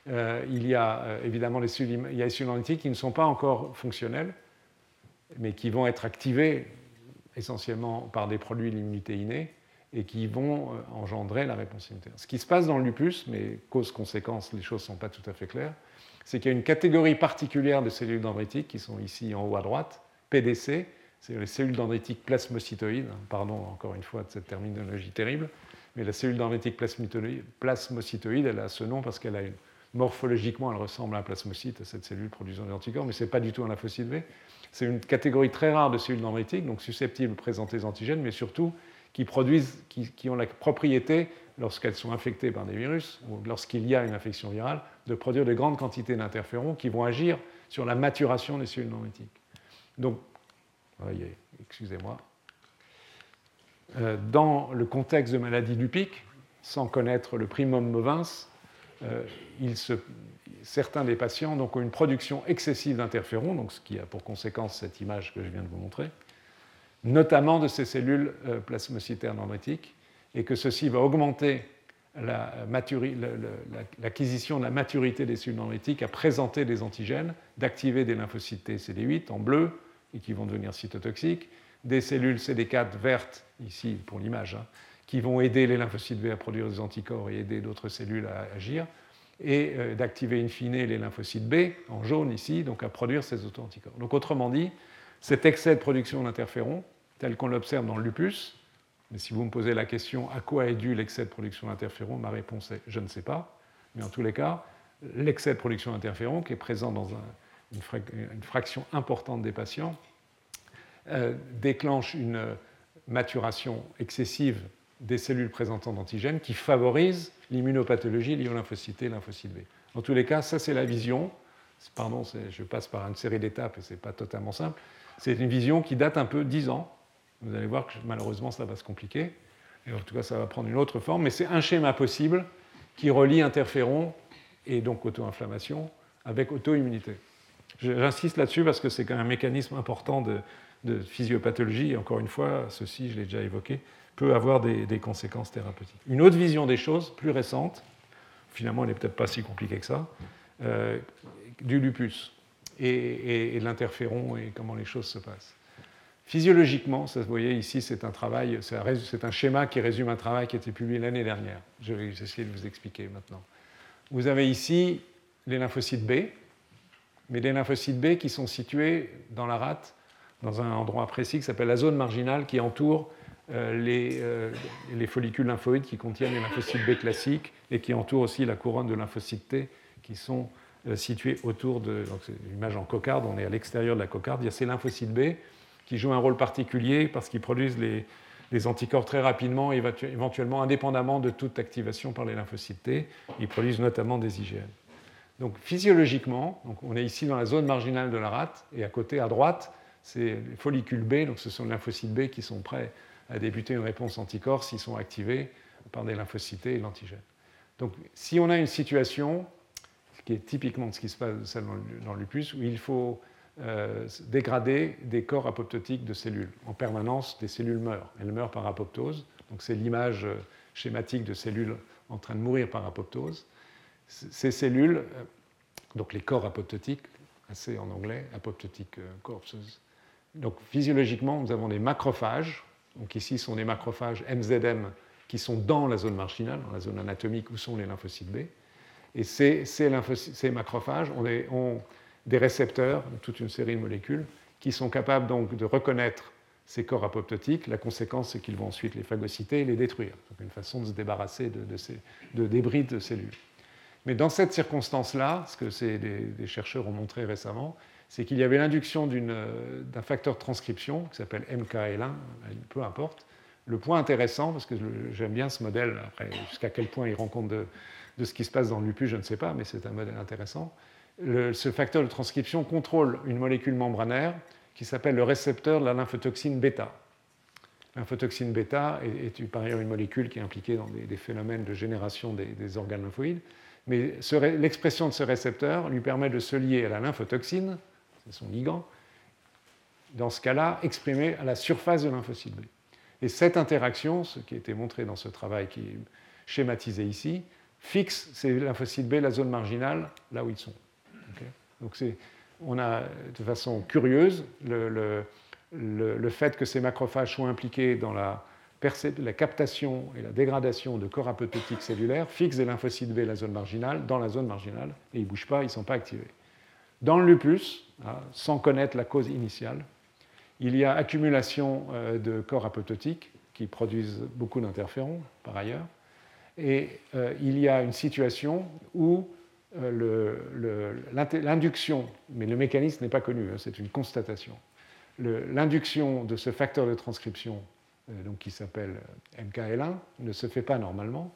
euh, il y a euh, évidemment les cellules, il dendritiques qui ne sont pas encore fonctionnelles, mais qui vont être activées essentiellement par des produits de l'immunité et qui vont euh, engendrer la réponse immunitaire. Ce qui se passe dans le lupus, mais cause-conséquence, les choses ne sont pas tout à fait claires, c'est qu'il y a une catégorie particulière de cellules dendritiques qui sont ici en haut à droite, PDC, c'est les cellules dendritiques plasmocytoïdes. Pardon encore une fois de cette terminologie terrible, mais la cellule dendritique plasmocytoïde, elle a ce nom parce qu'elle a morphologiquement, elle ressemble à un plasmocyte, à cette cellule produisant des anticorps, mais ce n'est pas du tout un lymphocyte V. C'est une catégorie très rare de cellules dendritiques, donc susceptibles de présenter des antigènes, mais surtout qui produisent, qui, ont la propriété, lorsqu'elles sont infectées par des virus ou lorsqu'il y a une infection virale, de produire de grandes quantités d'interférons qui vont agir sur la maturation des cellules dendritiques. Donc, voyez, excusez-moi. Euh, dans le contexte de maladie lupique, sans connaître le primum movens, euh, certains des patients donc, ont une production excessive d'interférons, ce qui a pour conséquence cette image que je viens de vous montrer, notamment de ces cellules euh, plasmocytaires dendritiques, et que ceci va augmenter l'acquisition de la maturité des cellules dendritiques à présenter des antigènes, d'activer des lymphocytes T CD8 en bleu, et qui vont devenir cytotoxiques, des cellules CD4 vertes, ici pour l'image, hein, qui vont aider les lymphocytes B à produire des anticorps et aider d'autres cellules à agir, et euh, d'activer in fine les lymphocytes B, en jaune ici, donc à produire ces auto-anticorps. Donc autrement dit, cet excès de production d'interférons, tel qu'on l'observe dans le lupus, mais si vous me posez la question à quoi est dû l'excès de production d'interférons, ma réponse est je ne sais pas. Mais en tous les cas, l'excès de production d'interférons, qui est présent dans une, fraction importante des patients, euh, déclenche une maturation excessive des cellules présentant d'antigènes qui favorisent l'immunopathologie liée aux lymphocytes et lymphocytes B. En tous les cas, ça c'est la vision. Pardon, je passe par une série d'étapes et ce n'est pas totalement simple. C'est une vision qui date un peu 10 ans. Vous allez voir que malheureusement ça va se compliquer. Et en tout cas, ça va prendre une autre forme. Mais c'est un schéma possible qui relie interférons et donc auto-inflammation avec auto-immunité. J'insiste là-dessus parce que c'est quand même un mécanisme important de, physiopathologie. Encore une fois, ceci, je l'ai déjà évoqué, peut avoir des, conséquences thérapeutiques. Une autre vision des choses, plus récente, finalement elle n'est peut-être pas si compliquée que ça, euh, du lupus et, de l'interféron et comment les choses se passent. Physiologiquement, ça, vous voyez ici, c'est un travail, c'est un schéma qui résume un travail qui a été publié l'année dernière. Je vais essayer de vous expliquer maintenant. Vous avez ici les lymphocytes B, mais des lymphocytes B qui sont situés dans la rate dans un endroit précis qui s'appelle la zone marginale qui entoure euh, euh, les, follicules lymphoïdes qui contiennent les lymphocytes B classiques et qui entourent aussi la couronne de lymphocytes T qui sont euh, situés autour de. Donc c'est une image en cocarde, on est à l'extérieur de la cocarde. Il y a ces lymphocytes B qui jouent un rôle particulier parce qu'ils produisent les, anticorps très rapidement, éventuellement indépendamment de toute activation par les lymphocytes T. Ils produisent notamment des IgM. Donc physiologiquement, donc on est ici dans la zone marginale de la rate, et à côté, à droite, c'est les follicules B, donc ce sont les lymphocytes B qui sont prêts à débuter une réponse anticorps s'ils sont activés par des lymphocytes et l'antigène. Donc si on a une situation, qui est typiquement ce qui se passe dans le lupus, où il faut euh, dégrader des corps apoptotiques de cellules. En permanence, des cellules meurent. Elles meurent par apoptose. Donc c'est l'image euh, schématique de cellules en train de mourir par apoptose. Ces cellules, euh, donc les corps apoptotiques, assez en anglais, apoptotic corpses, donc physiologiquement, nous avons des macrophages. Donc ici sont des macrophages MZM qui sont dans la zone marginale, dans la zone anatomique où sont les lymphocytes B. Et ces, macrophages ont des, récepteurs, toute une série de molécules, qui sont capables donc de reconnaître ces corps apoptotiques. La conséquence, c'est qu'ils vont ensuite les phagocyter et les détruire. Donc une façon de se débarrasser de, ces, de débris de cellules. Mais dans cette circonstance-là, ce que des, chercheurs ont montré récemment, c'est qu'il y avait l'induction d'un facteur de transcription qui s'appelle MKL1, peu importe. Le point intéressant, parce que j'aime bien ce modèle, jusqu'à quel point il rend compte de, ce qui se passe dans le lupus, je ne sais pas, mais c'est un modèle intéressant. ce facteur de transcription contrôle une molécule membranaire qui s'appelle le récepteur de la lymphotoxine bêta. Lymphotoxine bêta est, par ailleurs une molécule qui est impliquée dans des, phénomènes de génération des, organes lymphoïdes. Mais l'expression de ce récepteur lui permet de se lier à la lymphotoxine, c'est son ligand, dans ce cas-là, exprimé à la surface de lymphocyte B. Et cette interaction, ce qui a été montré dans ce travail qui est schématisé ici, fixe ces lymphocytes B, la zone marginale, là où ils sont. Donc on a de façon curieuse le le, fait que ces macrophages soient impliqués dans la, captation et la dégradation de corps apoptotiques cellulaires fixe des lymphocytes B la zone marginale, dans la zone marginale, et ils ne bougent pas, ils ne sont pas activés. Dans le lupus, hein, sans connaître la cause initiale, il y a accumulation euh, de corps apoptotiques qui produisent beaucoup d'interférons, par ailleurs, et euh, il y a une situation où euh, l'induction, mais le mécanisme n'est pas connu, hein, c'est une constatation, l'induction de ce facteur de transcription, donc qui s'appelle MKL1, ne se fait pas normalement.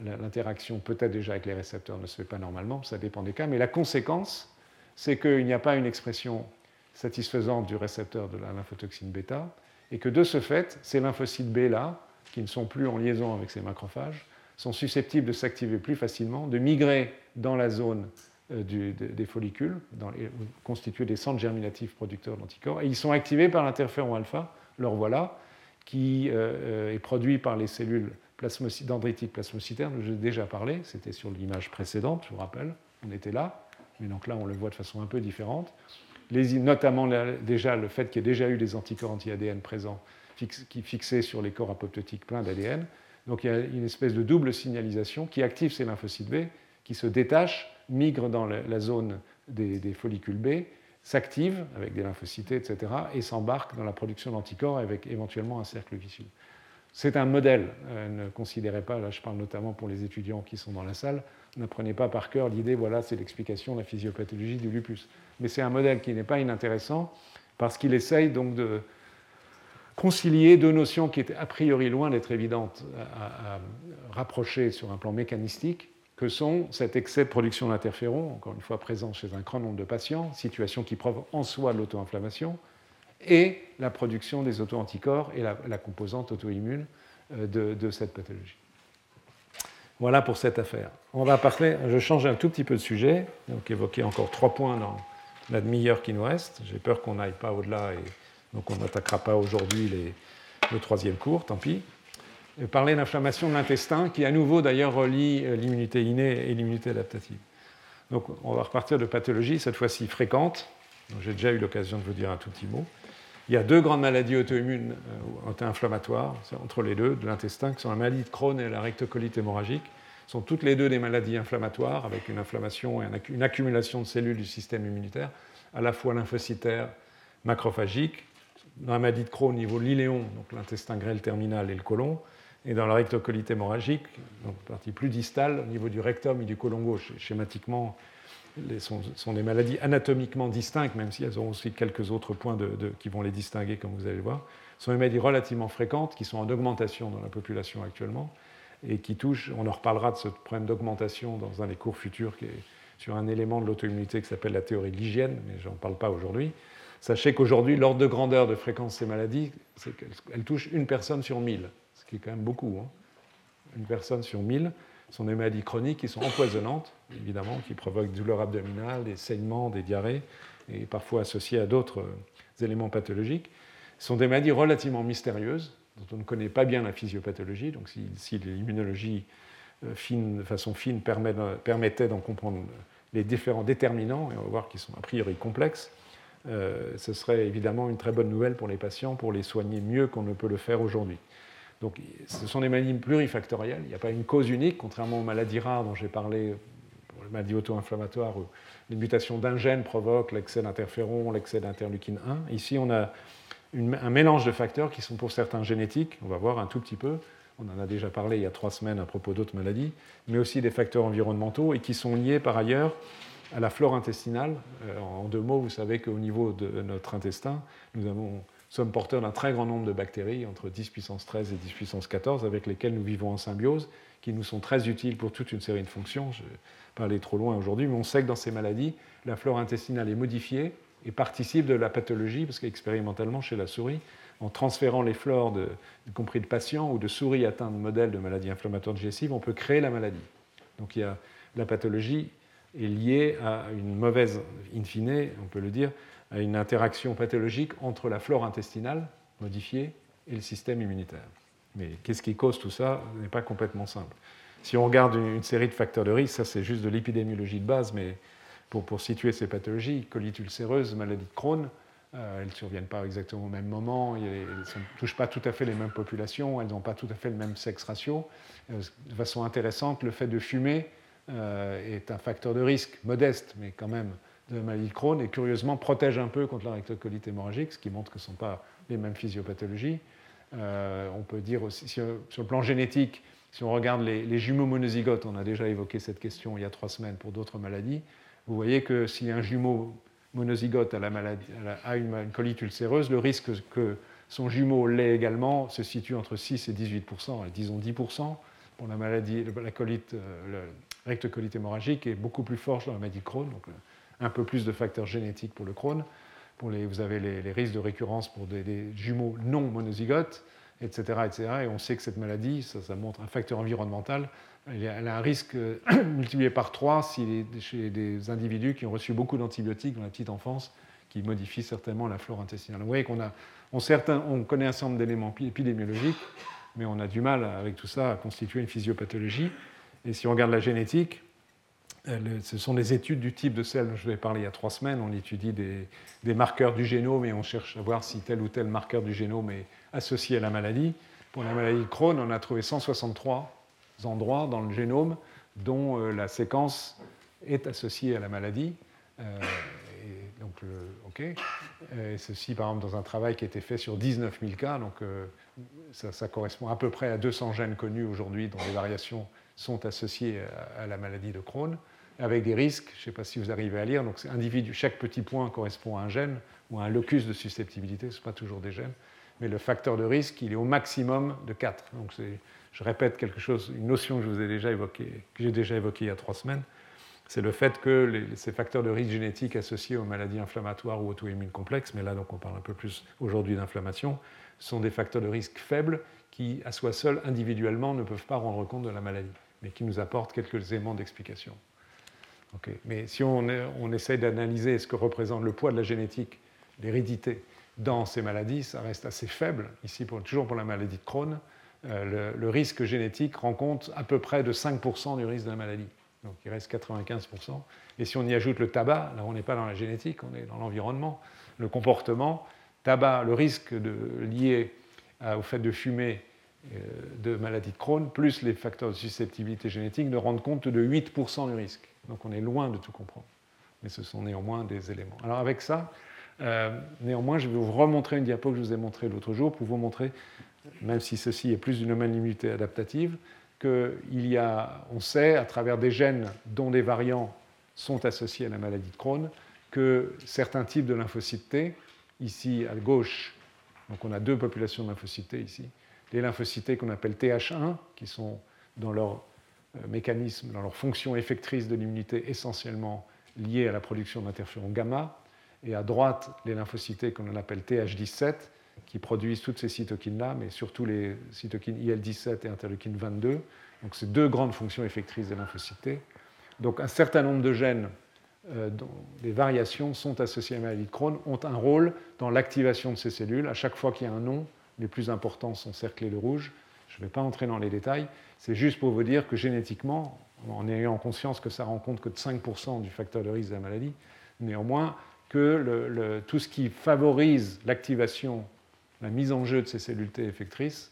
L'interaction peut-être déjà avec les récepteurs ne se fait pas normalement, ça dépend des cas, mais la conséquence, c'est qu'il n'y a pas une expression satisfaisante du récepteur de la lymphotoxine bêta, et que de ce fait, ces lymphocytes B là, qui ne sont plus en liaison avec ces macrophages, sont susceptibles de s'activer plus facilement, de migrer dans la zone euh, des follicules, dans constitués des centres germinatifs producteurs d'anticorps, et ils sont activés par l'interféron alpha, leur voilà, qui euh, euh, est produit par les cellules dendritiques plasmocytaires, dont j'ai déjà parlé, c'était sur l'image précédente, je vous rappelle, on était là, mais donc là on le voit de façon un peu différente. Les, notamment déjà le fait qu'il y ait déjà eu des anticorps anti-ADN présents qui fixaient sur les corps apoptotiques pleins d'ADN. Donc il y a une espèce de double signalisation qui active ces lymphocytes B, qui se détachent migre dans la zone des, follicules B, s'active avec des lymphocytes, etc., et s'embarque dans la production d'anticorps avec éventuellement un cercle vicieux. C'est un modèle. Euh, ne considérez pas, là je parle notamment pour les étudiants qui sont dans la salle, n'apprenez pas par cœur l'idée, voilà, c'est l'explication de la physiopathologie du lupus. Mais c'est un modèle qui n'est pas inintéressant parce qu'il essaye donc de concilier deux notions qui étaient a priori loin d'être évidentes à rapprocher sur un plan mécanistique, que sont cet excès de production d'interférons, encore une fois présent chez un grand nombre de patients, situation qui provoque en soi l'auto-inflammation, et la production des auto-anticorps et la, composante auto-immune euh, de, cette pathologie. Voilà pour cette affaire. On va parler, je change un tout petit peu de sujet, donc évoquer encore trois points dans la demi-heure qui nous reste. J'ai peur qu'on n'aille pas au-delà et donc on n'attaquera pas aujourd'hui le troisième cours, tant pis parler d'inflammation de l'intestin, qui à nouveau d'ailleurs relie euh, l'immunité innée et l'immunité adaptative. Donc on va repartir de pathologies, cette fois-ci fréquentes. J'ai déjà eu l'occasion de vous dire un tout petit mot. Il y a deux grandes maladies auto-immunes euh, auto-inflammatoires entre les deux de l'intestin, qui sont la maladie de Crohn et la rectocolite hémorragique. Ce sont toutes les deux des maladies inflammatoires, avec une inflammation et une accumulation de cellules du système immunitaire, à la fois lymphocytaire, macrophagique. Dans la maladie de Crohn, au niveau de l'iléon, donc l'intestin grêle terminal et le côlon, et dans la rectocolite hémorragique, donc partie plus distale, au niveau du rectum et du côlon gauche, schématiquement, sont, sont, des maladies anatomiquement distinctes, même si elles ont aussi quelques autres points qui vont les distinguer, comme vous allez le voir. Ce sont des maladies relativement fréquentes qui sont en augmentation dans la population actuellement et qui touchent, on en reparlera de ce problème d'augmentation dans un des cours futurs qui est sur un élément de l'auto-immunité qui s'appelle la théorie de l'hygiène, mais je n'en parle pas aujourd'hui. Sachez qu'aujourd'hui, l'ordre de grandeur de fréquence de ces maladies, c'est qu'elles touchent une personne sur mille ce qui est quand même beaucoup. Hein. Une personne sur mille sont des maladies chroniques qui sont empoisonnantes, évidemment, qui provoquent des douleurs abdominales, des saignements, des diarrhées, et parfois associées à d'autres euh, éléments pathologiques. Ce sont des maladies relativement mystérieuses, dont on ne connaît pas bien la physiopathologie. Donc, si, l'immunologie euh, fine, de façon fine permettait d'en comprendre les différents déterminants, et on va voir qu'ils sont a priori complexes, euh, ce serait évidemment une très bonne nouvelle pour les patients, pour les soigner mieux qu'on ne peut le faire aujourd'hui. Donc, ce sont des maladies plurifactorielles. Il n'y a pas une cause unique, contrairement aux maladies rares dont j'ai parlé, les maladies auto-inflammatoires, où les mutations d'un gène provoquent l'excès d'interféron, l'excès d'interleukine 1. Ici, on a un mélange de facteurs qui sont pour certains génétiques, on va voir un tout petit peu, on en a déjà parlé il y a trois semaines à propos d'autres maladies, mais aussi des facteurs environnementaux et qui sont liés par ailleurs à la flore intestinale. Euh, en deux mots, vous savez qu'au niveau de notre intestin, nous sommes porteurs d'un très grand nombre de bactéries, entre 10 puissance 13 et 10 puissance 14, avec lesquelles nous vivons en symbiose, qui nous sont très utiles pour toute une série de fonctions. Je vais pas aller trop loin aujourd'hui, mais on sait que dans ces maladies, la flore intestinale est modifiée et participe de la pathologie, parce qu'expérimentalement, chez la souris, en transférant les flores, y compris de patients ou de souris atteints de modèles de maladies inflammatoires digestives, on peut créer la maladie. Donc il y a, la pathologie est liée à une mauvaise, in fine, on peut le dire, à une interaction pathologique entre la flore intestinale modifiée et le système immunitaire. Mais qu'est-ce qui cause tout ça n'est pas complètement simple. Si on regarde une, série de facteurs de risque, ça c'est juste de l'épidémiologie de base, mais pour, situer ces pathologies, colite ulcéreuse, maladie de Crohn, euh, elles ne surviennent pas exactement au même moment, elles ne touchent pas tout à fait les mêmes populations, elles n'ont pas tout à fait le même sexe ratio. Euh, de façon intéressante, le fait de fumer euh, est un facteur de risque modeste, mais quand même, de maladie de Crohn, et curieusement protège un peu contre la rectocolite hémorragique, ce qui montre que ce ne sont pas les mêmes physiopathologies. on peut dire aussi, sur, le plan génétique, si on regarde les, jumeaux monozygotes, on a déjà évoqué cette question il y a trois semaines pour d'autres maladies, vous voyez que si un jumeau monozygote à, la maladie, à une, colite ulcéreuse, le risque que son jumeau l'ait également se situe entre 6 et 18% disons 10 pour la maladie, la colite, euh, rectocolite hémorragique est beaucoup plus fort dans la maladie de Crohn, un peu plus de facteurs génétiques pour le Crohn. Les, vous avez les, risques de récurrence pour des, jumeaux non monozygotes, etc., etc. Et on sait que cette maladie, ça, montre un facteur environnemental elle a un risque multiplié par 3 si chez des individus qui ont reçu beaucoup d'antibiotiques dans la petite enfance, qui modifient certainement la flore intestinale. Vous voyez qu'on on connaît un certain nombre d'éléments épidémiologiques, mais on a du mal avec tout ça à constituer une physiopathologie. Et si on regarde la génétique, ce sont des études du type de celles dont je vais parler il y a trois semaines. On étudie des, marqueurs du génome et on cherche à voir si tel ou tel marqueur du génome est associé à la maladie. Pour la maladie de Crohn, on a trouvé 163 endroits dans le génome dont euh, la séquence est associée à la maladie. Euh, donc. Et ceci, par exemple, dans un travail qui a été fait sur 19 000 cas. Donc, euh, ça, correspond à peu près à 200 gènes connus aujourd'hui dont les variations sont associées à, la maladie de Crohn, avec des risques. Je ne sais pas si vous arrivez à lire. Donc, chaque petit point correspond à un gène ou à un locus de susceptibilité. Ce n'est pas toujours des gènes. Mais le facteur de risque, il est au maximum de 4. Donc, je répète quelque chose, une notion que je déjà évoquée, que j'ai déjà évoquée il y a trois semaines, c'est le fait que ces facteurs de risque génétique associés aux maladies inflammatoires ou auto-immunes complexes, mais là donc on parle un peu plus aujourd'hui d'inflammation, sont des facteurs de risque faibles qui, à soi seuls, individuellement, ne peuvent pas rendre compte de la maladie, mais qui nous apportent quelques éléments d'explication. Mais si on, on essaye d'analyser ce que représente le poids de la génétique, l'hérédité, dans ces maladies, ça reste assez faible. Ici, toujours pour la maladie de Crohn, euh, le, risque génétique rend compte à peu près de 5% du risque de la maladie. Donc il reste 95%. Et si on y ajoute le tabac, là on n'est pas dans la génétique, on est dans l'environnement, le comportement, tabac, le risque lié au fait de fumer euh, de maladie de Crohn, plus les facteurs de susceptibilité génétique ne rendent compte de 8% du risque. Donc on est loin de tout comprendre. Mais ce sont néanmoins des éléments. Alors avec ça, euh, néanmoins, je vais vous remontrer une diapo que je vous ai montrée l'autre jour pour vous montrer même si ceci est plus d'une immunité adaptative, qu'il y a, on sait, à travers des gènes dont des variants sont associés à la maladie de Crohn, que certains types de lymphocytes T, ici à gauche, donc on a deux populations de lymphocytes ici, les lymphocytes qu'on appelle TH1, qui sont dans leur euh, mécanisme, dans leur fonction effectrice de l'immunité essentiellement liée à la production d'interférons gamma, et à droite les lymphocytes qu'on appelle TH17, qui produisent toutes ces cytokines-là, mais surtout les cytokines IL-17 et interleukine 22. Donc, c'est deux grandes fonctions effectrices des lymphocytes. Donc, un certain nombre de gènes euh, dont les variations sont associées à la maladie de Crohn ont un rôle dans l'activation de ces cellules. À chaque fois qu'il y a un nom, les plus importants sont cerclés de rouge. Je ne vais pas entrer dans les détails. C'est juste pour vous dire que génétiquement, en ayant conscience que ça rend compte que de 5% du facteur de risque de la maladie, néanmoins, que tout ce qui favorise l'activation la mise en jeu de ces cellules T effectrices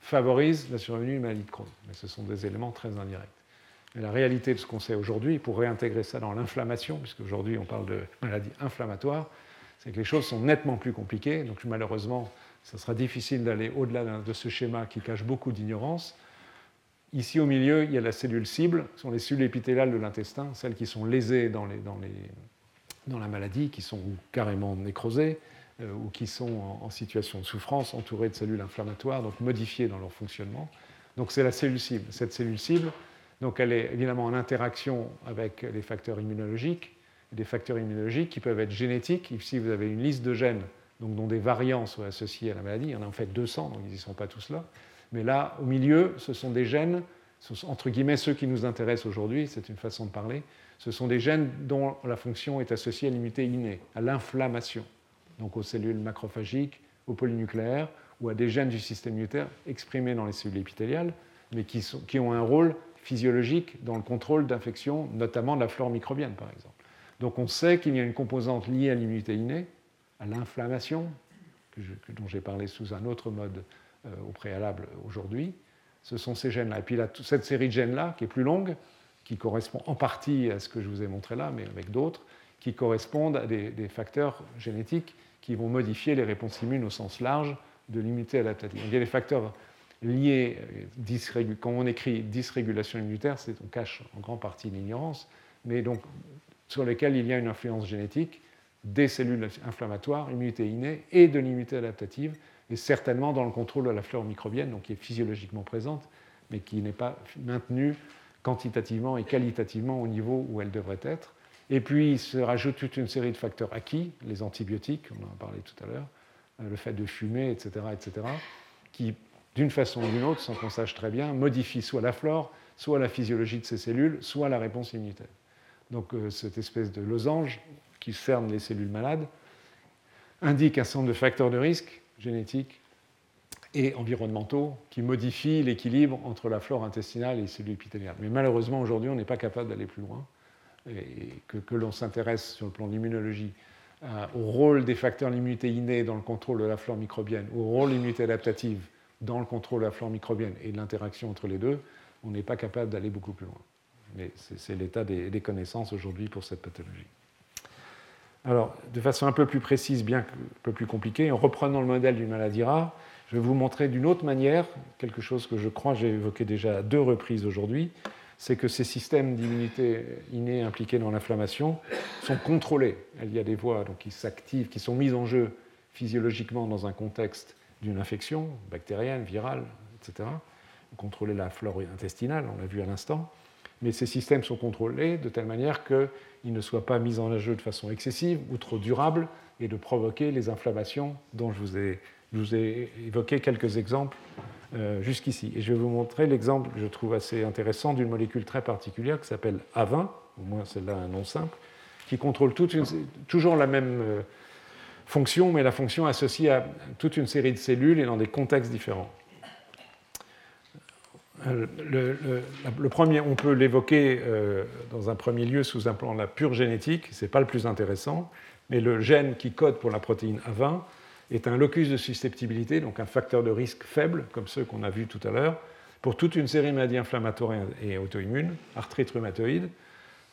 favorise la survenue d'une maladie de Crohn. Mais ce sont des éléments très indirects. Mais la réalité de ce qu'on sait aujourd'hui, pour réintégrer ça dans l'inflammation, puisque aujourd'hui on parle de maladie inflammatoire, c'est que les choses sont nettement plus compliquées. Donc malheureusement, Ce sera difficile d'aller au-delà de ce schéma qui cache beaucoup d'ignorance. Ici au milieu, il y a la cellule cible, ce sont les cellules épithéliales de l'intestin, celles qui sont lésées dans, la maladie, qui sont carrément nécrosées euh, ou qui sont en, situation de souffrance, entourées de cellules inflammatoires, donc modifiées dans leur fonctionnement. Donc c'est la cellule cible. Cette cellule cible, donc elle est évidemment en interaction avec les facteurs immunologiques, des facteurs immunologiques qui peuvent être génétiques. Ici, vous avez une liste de gènes donc, dont des variants sont associés à la maladie. Il y en a en fait 200, donc ils n'y sont pas tous là. Mais là, au milieu, ce sont des gènes, entre guillemets ceux qui nous intéressent aujourd'hui, c'est une façon de parler, ce sont des gènes dont la fonction est associée à l'immunité innée, à l'inflammation, donc aux cellules macrophagiques, aux polynucléaires, ou à des gènes du système immunitaire exprimés dans les cellules épithéliales, mais qui, qui ont un rôle physiologique dans le contrôle d'infection, notamment de la flore microbienne, par exemple. Donc on sait qu'il y a une composante liée à l'immunité innée, à l'inflammation, dont j'ai parlé sous un autre mode euh, au préalable aujourd'hui. Ce sont ces gènes-là. Et puis cette série de gènes-là, qui est plus longue, qui correspond en partie à ce que je vous ai montré là, mais avec d'autres, qui correspondent à des, facteurs génétiques qui vont modifier les réponses immunes au sens large de l'immunité adaptative. il y a des facteurs liés, quand on écrit dysrégulation immunitaire, on cache en grande partie l'ignorance, mais donc sur lesquels il y a une influence génétique des cellules inflammatoires, immunité innée et de l'immunité adaptative, et certainement dans le contrôle de la flore microbienne, donc qui est physiologiquement présente, mais qui n'est pas maintenue quantitativement et qualitativement au niveau où elle devrait être. Et puis, il se rajoute toute une série de facteurs acquis, les antibiotiques, on en a parlé tout à l'heure, euh, le fait de fumer, etc., etc., qui, d'une façon ou d'une autre, sans qu'on sache très bien, modifient soit la flore, soit la physiologie de ces cellules, soit la réponse immunitaire. Donc, euh, cette espèce de losange qui cerne les cellules malades indique un certain nombre de facteurs de risque génétiques et environnementaux qui modifient l'équilibre entre la flore intestinale et les cellules épithéliales. Mais malheureusement, aujourd'hui, on n'est pas capable d'aller plus loin et que, l'on s'intéresse sur le plan de l'immunologie euh, au rôle des facteurs d'immunité innée dans le contrôle de la flore microbienne, au rôle de adaptative dans le contrôle de la flore microbienne et de l'interaction entre les deux, on n'est pas capable d'aller beaucoup plus loin. Mais c'est l'état des connaissances aujourd'hui pour cette pathologie. Alors, de façon un peu plus précise, bien un peu plus compliquée, en reprenant le modèle d'une maladie rare, je vais vous montrer d'une autre manière quelque chose que je crois j'ai évoqué déjà à deux reprises aujourd'hui, c'est que ces systèmes d'immunité innée impliqués dans l'inflammation sont contrôlés. Il y a des voies qui s'activent, qui sont mises en jeu physiologiquement dans un contexte d'une infection bactérienne, virale, etc. Contrôler la flore intestinale, on l'a vu à l'instant mais ces systèmes sont contrôlés de telle manière qu'ils ne soient pas mis en jeu de façon excessive ou trop durable et de provoquer les inflammations dont je vous ai, évoqué quelques exemples euh, jusqu'ici. Et je vais vous montrer l'exemple que je trouve assez intéressant d'une molécule très particulière qui s'appelle A20, au moins celle-là un nom simple, qui contrôle toujours la même euh, fonction, mais la fonction associée à toute une série de cellules et dans des contextes différents. Euh, le, premier, on peut l'évoquer euh, dans un premier lieu sous un plan de la pure génétique, ce n'est pas le plus intéressant, mais le gène qui code pour la protéine A20 est un locus de susceptibilité, donc un facteur de risque faible, comme ceux qu'on a vus tout à l'heure, pour toute une série de maladies inflammatoires et auto-immunes, arthrite rhumatoïde,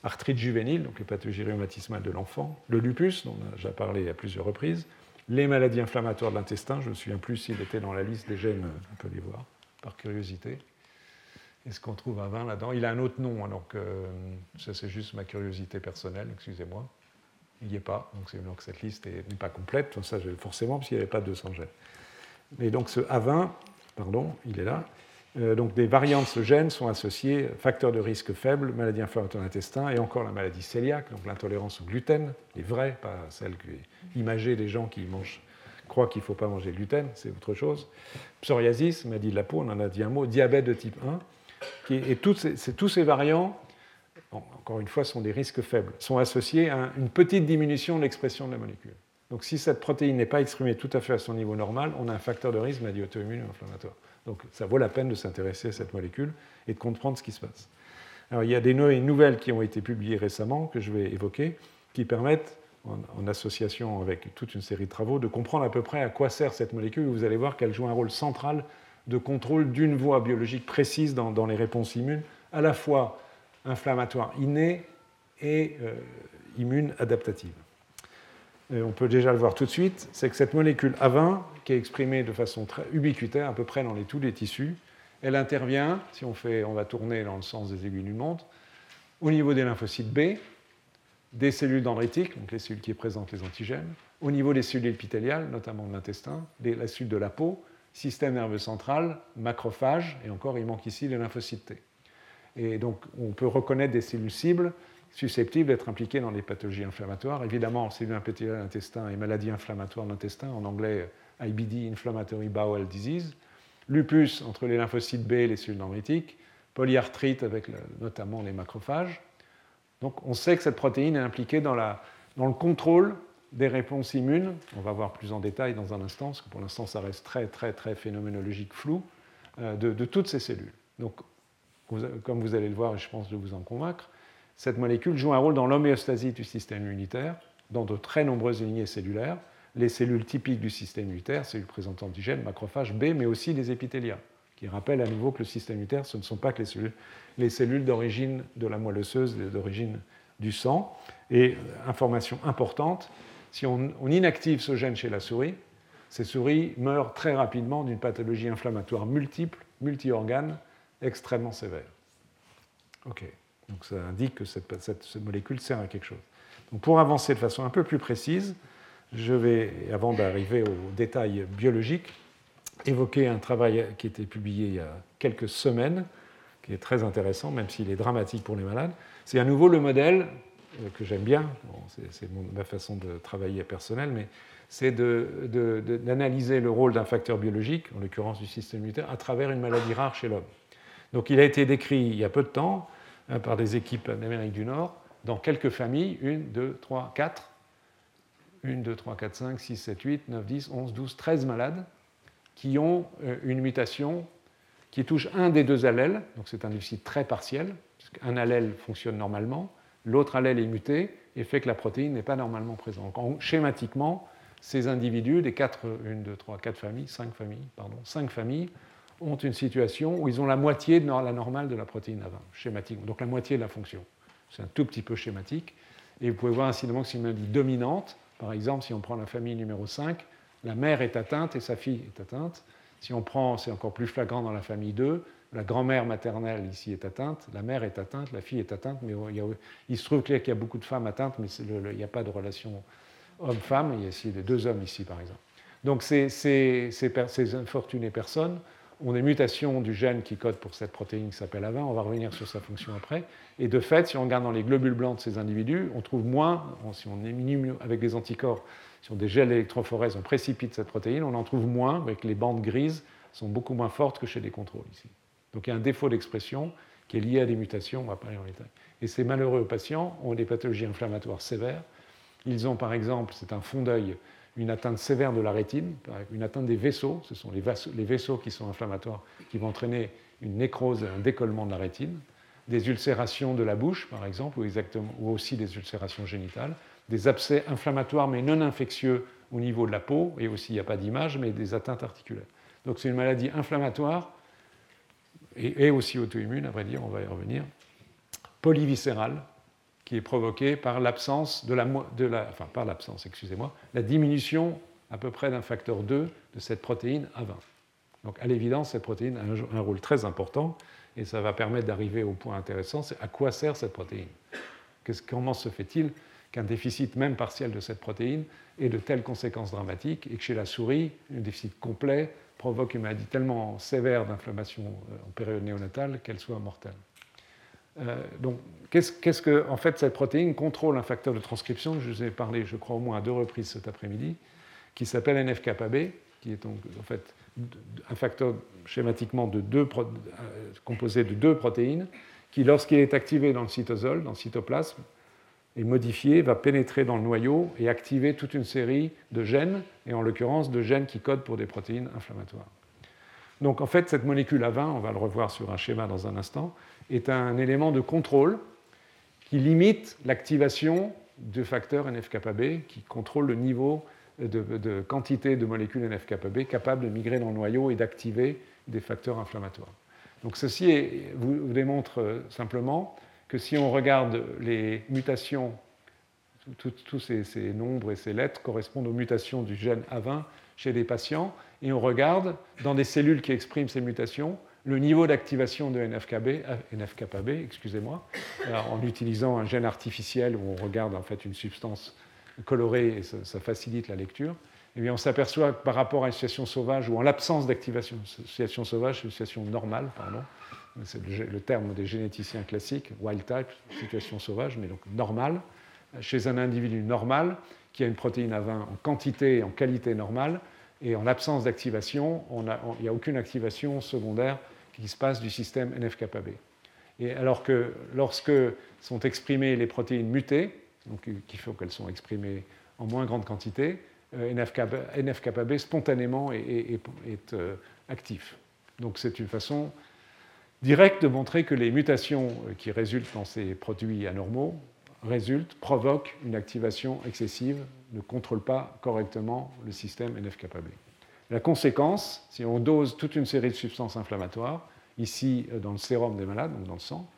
arthrite juvénile, donc les pathologies de l'enfant, le lupus, dont on a déjà parlé à plusieurs reprises, les maladies inflammatoires de l'intestin, je ne me souviens plus s'il était dans la liste des gènes, on peut les voir, par curiosité, est-ce qu'on trouve un vin là-dedans Il a un autre nom, alors que ça c'est juste ma curiosité personnelle, excusez-moi. Il n'y est pas, donc c'est que cette liste n'est pas complète, ça forcément, parce qu'il n'y avait pas 200 gènes. Mais donc ce A20, pardon, il est là. Euh, donc des variantes de ce gène sont associées, facteurs de risque faible, maladie inflammatoire de l'intestin et encore la maladie cœliaque, donc l'intolérance au gluten, les vraies, pas celle imagée des gens qui mangent, croient qu'il ne faut pas manger de gluten, c'est autre chose. Psoriasis, maladie de la peau, on en a dit un mot, diabète de type 1, et tous ces variants, encore une fois, sont des risques faibles, sont associés à une petite diminution de l'expression de la molécule. Donc si cette protéine n'est pas exprimée tout à fait à son niveau normal, on a un facteur de risque maladie auto-immune ou inflammatoire. Donc ça vaut la peine de s'intéresser à cette molécule et de comprendre ce qui se passe. Alors il y a des nouvelles qui ont été publiées récemment, que je vais évoquer, qui permettent, en, association avec toute une série de travaux, de comprendre à peu près à quoi sert cette molécule. Vous allez voir qu'elle joue un rôle central de contrôle d'une voie biologique précise dans, les réponses immunes, à la fois inflammatoire innée et euh, immune adaptative. on peut déjà le voir tout de suite, c'est que cette molécule A20, qui est exprimée de façon très ubiquitaire, à peu près dans les, tous les tissus, elle intervient, si on, fait, on va tourner dans le sens des aiguilles d'une montre, au niveau des lymphocytes B, des cellules dendritiques, donc les cellules qui présentent les antigènes, au niveau des cellules épithéliales, notamment de l'intestin, la cellule de la peau, système nerveux central, macrophage, et encore il manque ici les lymphocytes T. Et donc on peut reconnaître des cellules cibles susceptibles d'être impliquées dans les pathologies inflammatoires. Évidemment, cellules de l'intestin et maladies inflammatoires de en anglais IBD, Inflammatory Bowel Disease, lupus entre les lymphocytes B et les cellules dendritiques, polyarthrite avec notamment les macrophages. Donc on sait que cette protéine est impliquée dans le contrôle des réponses immunes. On va voir plus en détail dans un instant, parce que pour l'instant ça reste très très très phénoménologique flou, euh, de, toutes ces cellules. Donc comme vous allez le voir, et je pense de vous en convaincre, cette molécule joue un rôle dans l'homéostasie du système immunitaire, dans de très nombreuses lignées cellulaires, les cellules typiques du système immunitaire, cellules présentant antigènes, macrophages B, mais aussi les épithélias, qui rappellent à nouveau que le système immunitaire, ce ne sont pas que les cellules, les cellules d'origine de la moelle osseuse, d'origine du sang. Et euh, information importante, si on, inactive ce gène chez la souris, ces souris meurent très rapidement d'une pathologie inflammatoire multiple, multi-organe, extrêmement sévère. OK. Donc ça indique que cette, molécule sert à quelque chose. Pour avancer de façon un peu plus précise, je vais, avant d'arriver aux détails biologiques, évoquer un travail qui a été publié il y a quelques semaines, qui est très intéressant, même s'il est dramatique pour les malades. C'est à nouveau le modèle que j'aime bien, c'est ma façon de travailler personnelle, mais c'est d'analyser le rôle d'un facteur biologique, en l'occurrence du système immunitaire, à travers une maladie rare chez l'homme. Donc il a été décrit il y a peu de temps hein, par des équipes d'Amérique du Nord dans quelques familles, une, deux, trois, quatre, 1, 2, 3, 4, 5, 6, 7, 8, 9, 10, 11, 12, 13 malades qui ont euh, une mutation qui touche un des deux allèles, donc c'est un déficit très partiel, un allèle fonctionne normalement, l'autre allèle est muté et fait que la protéine n'est pas normalement présente. Schématiquement, ces individus, des 4, 1, 2, 3, 4 familles, 5 familles, pardon, 5 familles, ont une situation où ils ont la moitié de la normale de la protéine A20, schématiquement, donc la moitié de la fonction. C'est un tout petit peu schématique. Et vous pouvez voir incidemment que c'est une maladie dominante, par exemple, si on prend la famille numéro 5, la mère est atteinte et sa fille est atteinte. Si on prend, c'est encore plus flagrant dans la famille 2, la grand-mère maternelle ici est atteinte, la mère est atteinte, la fille est atteinte, mais il, se trouve qu'il y a beaucoup de femmes atteintes, mais il n'y a pas de relation homme-femme, il y a ici deux hommes ici par exemple. Donc ces, ces, infortunées personnes ont des mutations du gène qui code pour cette protéine qui s'appelle A20, on va revenir sur sa fonction après, et de fait, si on regarde dans les globules blancs de ces individus, on trouve moins, si on élimine avec des anticorps, si on des gels électrophorèses, on précipite cette protéine, on en trouve moins, avec les bandes grises sont beaucoup moins fortes que chez les contrôles ici. Donc il y a un défaut d'expression qui est lié à des mutations, on va pas aller en détail. Et ces malheureux patients ont des pathologies inflammatoires sévères. Ils ont par exemple, c'est un fond d'œil, une atteinte sévère de la rétine, une atteinte des vaisseaux, ce sont les vaisseaux, qui sont inflammatoires, qui vont entraîner une nécrose et un décollement de la rétine, des ulcérations de la bouche, par exemple, ou, exactement, ou aussi des ulcérations génitales, des abcès inflammatoires mais non infectieux au niveau de la peau, et aussi il n'y a pas d'image, mais des atteintes articulaires. Donc c'est une maladie inflammatoire et, aussi auto-immune, à vrai dire, on va y revenir, polyviscérale, qui est provoquée par l'absence de la, enfin par l'absence, excusez-moi, la diminution à peu près d'un facteur 2 de cette protéine A20. Donc à l'évidence, cette protéine a un, rôle très important et ça va permettre d'arriver au point intéressant, c'est à quoi sert cette protéine? Comment se fait-il qu'un déficit même partiel de cette protéine ait de telles conséquences dramatiques et que chez la souris, un déficit complet provoque une maladie tellement sévère d'inflammation euh, en période néonatale qu'elle soit mortelle. Euh, donc, qu'est-ce que, en fait, cette protéine contrôle un facteur de transcription, je vous ai parlé, je crois, au moins à deux reprises cet après-midi, qui s'appelle NF-kappa-B, qui est donc, en fait, un facteur schématiquement de deux, euh, composé de deux protéines, qui, lorsqu'il est activé dans le cytosol, dans le cytoplasme, est modifié, va pénétrer dans le noyau et activer toute une série de gènes, et en l'occurrence de gènes qui codent pour des protéines inflammatoires. Donc en fait, cette molécule A20, on va le revoir sur un schéma dans un instant, est un élément de contrôle qui limite l'activation du facteur NF-κB, qui contrôle le niveau de, quantité de molécules NF-κB capables de migrer dans le noyau et d'activer des facteurs inflammatoires. Donc ceci vous, démontre simplement que si on regarde les mutations tous ces, nombres et ces lettres correspondent aux mutations du gène A20 chez des patients. Et on regarde dans des cellules qui expriment ces mutations le niveau d'activation de NFKB, NFKB excusez-moi, en utilisant un gène artificiel où on regarde en fait une substance colorée et ça, facilite la lecture. Eh bien on s'aperçoit que par rapport à une situation sauvage ou en l'absence d'activation, situation sauvage, une situation normale, pardon, c'est le, terme des généticiens classiques, wild type, situation sauvage, mais donc normale, chez un individu normal qui a une protéine A20 en quantité et en qualité normale, et en l'absence d'activation, il n'y a, aucune activation secondaire qui se passe du système NF-κB. Et alors que lorsque sont exprimées les protéines mutées, donc qu'il faut qu'elles soient exprimées en moins grande quantité, euh, NF-κB spontanément est, euh, actif. Donc c'est une façon directe de montrer que les mutations euh, qui résultent dans ces produits anormaux résultent, provoquent une activation excessive, ne contrôlent pas correctement le système NF-κB. La conséquence, si on dose toute une série de substances inflammatoires, ici dans le sérum des malades, donc dans le sang,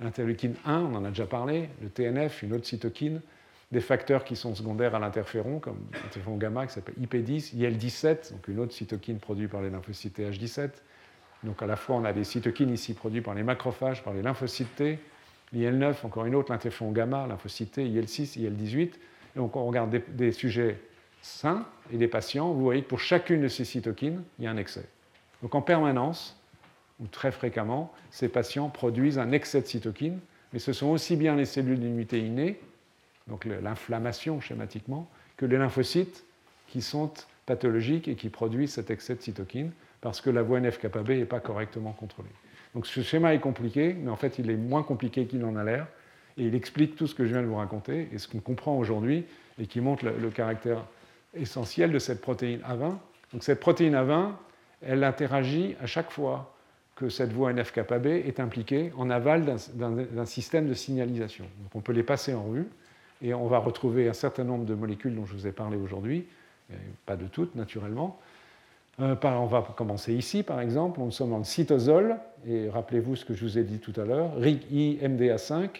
l'interleukine 1, on en a déjà parlé, le TNF, une autre cytokine, des facteurs qui sont secondaires à l'interféron, comme l'interféron gamma qui s'appelle IP10, IL17, donc une autre cytokine produite par les lymphocytes H17. Donc à la fois on a des cytokines ici produites par les macrophages, par les lymphocytes T, l'IL9, encore une autre, l'interféron gamma, lymphocyte T, IL6, IL18. Et donc on regarde des, sujets sains et des patients, vous voyez que pour chacune de ces cytokines, il y a un excès. Donc en permanence, ou très fréquemment, ces patients produisent un excès de cytokines, mais ce sont aussi bien les cellules d'immunité innée, donc l'inflammation schématiquement, que les lymphocytes qui sont pathologiques et qui produisent cet excès de cytokines parce que la voie NF-κB n'est pas correctement contrôlée. Donc ce schéma est compliqué, mais en fait il est moins compliqué qu'il en a l'air, et il explique tout ce que je viens de vous raconter et ce qu'on comprend aujourd'hui, et qui montre le, caractère essentiel de cette protéine A20. Donc cette protéine A20, elle interagit à chaque fois que cette voie NF-κB est impliquée en aval d'un système de signalisation. Donc on peut les passer en rue et on va retrouver un certain nombre de molécules dont je vous ai parlé aujourd'hui, pas de toutes naturellement. Euh, on va commencer ici par exemple, nous sommes le cytosol, et rappelez-vous ce que je vous ai dit tout à l'heure, RIG-I, MDA5,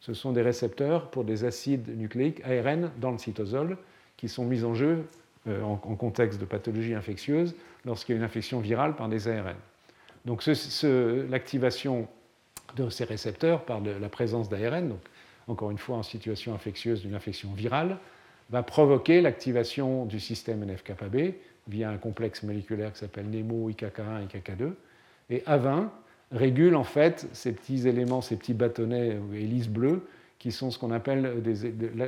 ce sont des récepteurs pour des acides nucléiques ARN dans le cytosol qui sont mis en jeu euh, en, en contexte de pathologie infectieuse lorsqu'il y a une infection virale par des ARN. Donc l'activation de ces récepteurs par la présence d'ARN, donc encore une fois en situation infectieuse d'une infection virale, va provoquer l'activation du système NF-κB via un complexe moléculaire qui s'appelle NEMO, IKK1, IKK2. Et A20 régule en fait ces petits éléments, ces petits bâtonnets ou hélices bleues qui sont ce qu'on appelle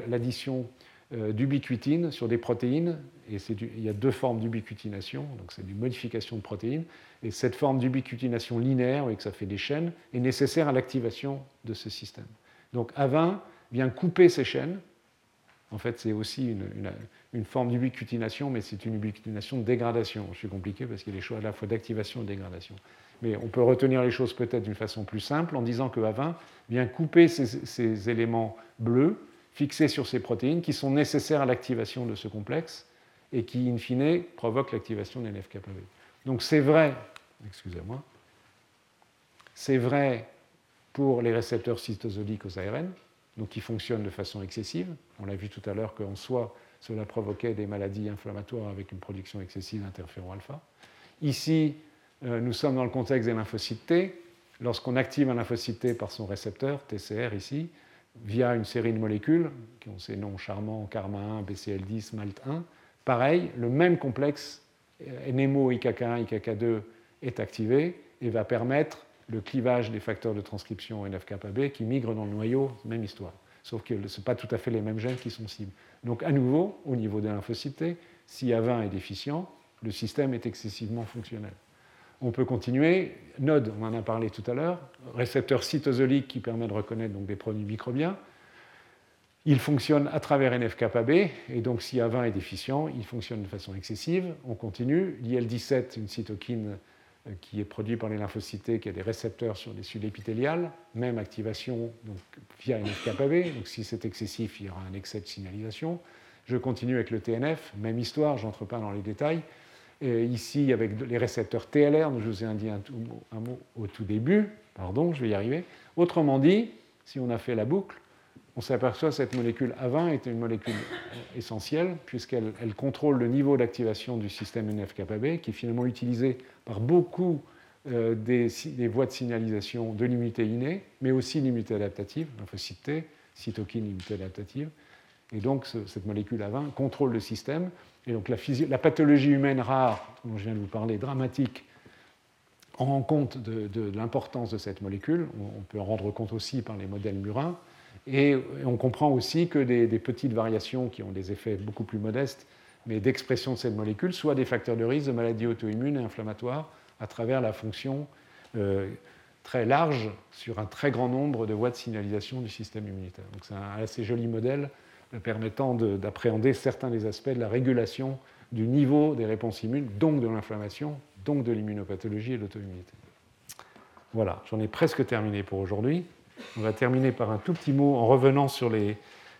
l'addition euh, d'ubiquitine sur des protéines. Et il y a deux formes d'ubiquitination, donc c'est une modification de protéines. Et cette forme d'ubiquitination linéaire, et que ça fait des chaînes, est nécessaire à l'activation de ce système. Donc A20 vient couper ces chaînes. En fait, c'est aussi une, forme d'ubiquitination, mais c'est une ubiquitination de dégradation. Je suis compliqué parce qu'il y a des choix à la fois d'activation et de dégradation. Mais on peut retenir les choses peut-être d'une façon plus simple en disant que A20 vient couper ces, ces éléments bleus fixés sur ces protéines qui sont nécessaires à l'activation de ce complexe et qui, in fine, provoquent l'activation des NF-κB. Donc c'est vrai, excusez-moi, c'est vrai pour les récepteurs cytosoliques aux ARN, donc qui fonctionnent de façon excessive. On l'a vu tout à l'heure qu'en soi, cela provoquait des maladies inflammatoires avec une production excessive d'interféron alpha. Ici, euh, nous sommes dans le contexte des lymphocytes T. Lorsqu'on active un lymphocyte T par son récepteur, TCR ici, via une série de molécules qui ont ces noms charmants, Karma 1, BCL10, MALT1. Pareil, le même complexe NMO IKK1, IKK2 est activé et va permettre le clivage des facteurs de transcription NF-κB qui migrent dans le noyau, même histoire. Sauf que ce ne pas tout à fait les mêmes gènes qui sont cibles. Donc à nouveau, au niveau des lymphocytes, si A20 est déficient, le système est excessivement fonctionnel. On peut continuer. Node, on en a parlé tout à l'heure, récepteur cytosolique qui permet de reconnaître donc, des produits microbiens. Il fonctionne à travers NF-κB, et donc si A20 est déficient, il fonctionne de façon excessive. On continue. L'IL-17, une cytokine qui est produite par les lymphocytes, qui a des récepteurs sur des cellules épithéliales, même activation donc, via NF-κB. Donc si c'est excessif, il y aura un excès de signalisation. Je continue avec le TNF, même histoire, je n'entre pas dans les détails ici, avec les récepteurs TLR, dont je vous ai indiqué un, mot au tout début, pardon, je vais y arriver. Autrement dit, si on a fait la boucle, on s'aperçoit que cette molécule A20 est une molécule essentielle, puisqu'elle contrôle le niveau d'activation du système NF-κB, qui est finalement utilisé par beaucoup euh, des, voies de signalisation de l'immunité innée, mais aussi l'immunité adaptative, lymphocyte T, cytokine, l'immunité adaptative. Et donc, cette molécule A20 contrôle le système. Et donc, la, pathologie humaine rare, dont je viens de vous parler, dramatique, en rend compte de, l'importance de cette molécule. On, peut en rendre compte aussi par les modèles murins. Et on comprend aussi que des, petites variations qui ont des effets beaucoup plus modestes, mais d'expression de cette molécule, soient des facteurs de risque de maladies auto-immunes et inflammatoires à travers la fonction euh, très large sur un très grand nombre de voies de signalisation du système immunitaire. Donc c'est un assez joli modèle permettant d'appréhender certains des aspects de la régulation du niveau des réponses immunes, donc de l'inflammation, donc de l'immunopathologie et de l'auto-immunité. Voilà, j'en ai presque terminé pour aujourd'hui. On va terminer par un tout petit mot en revenant sur les,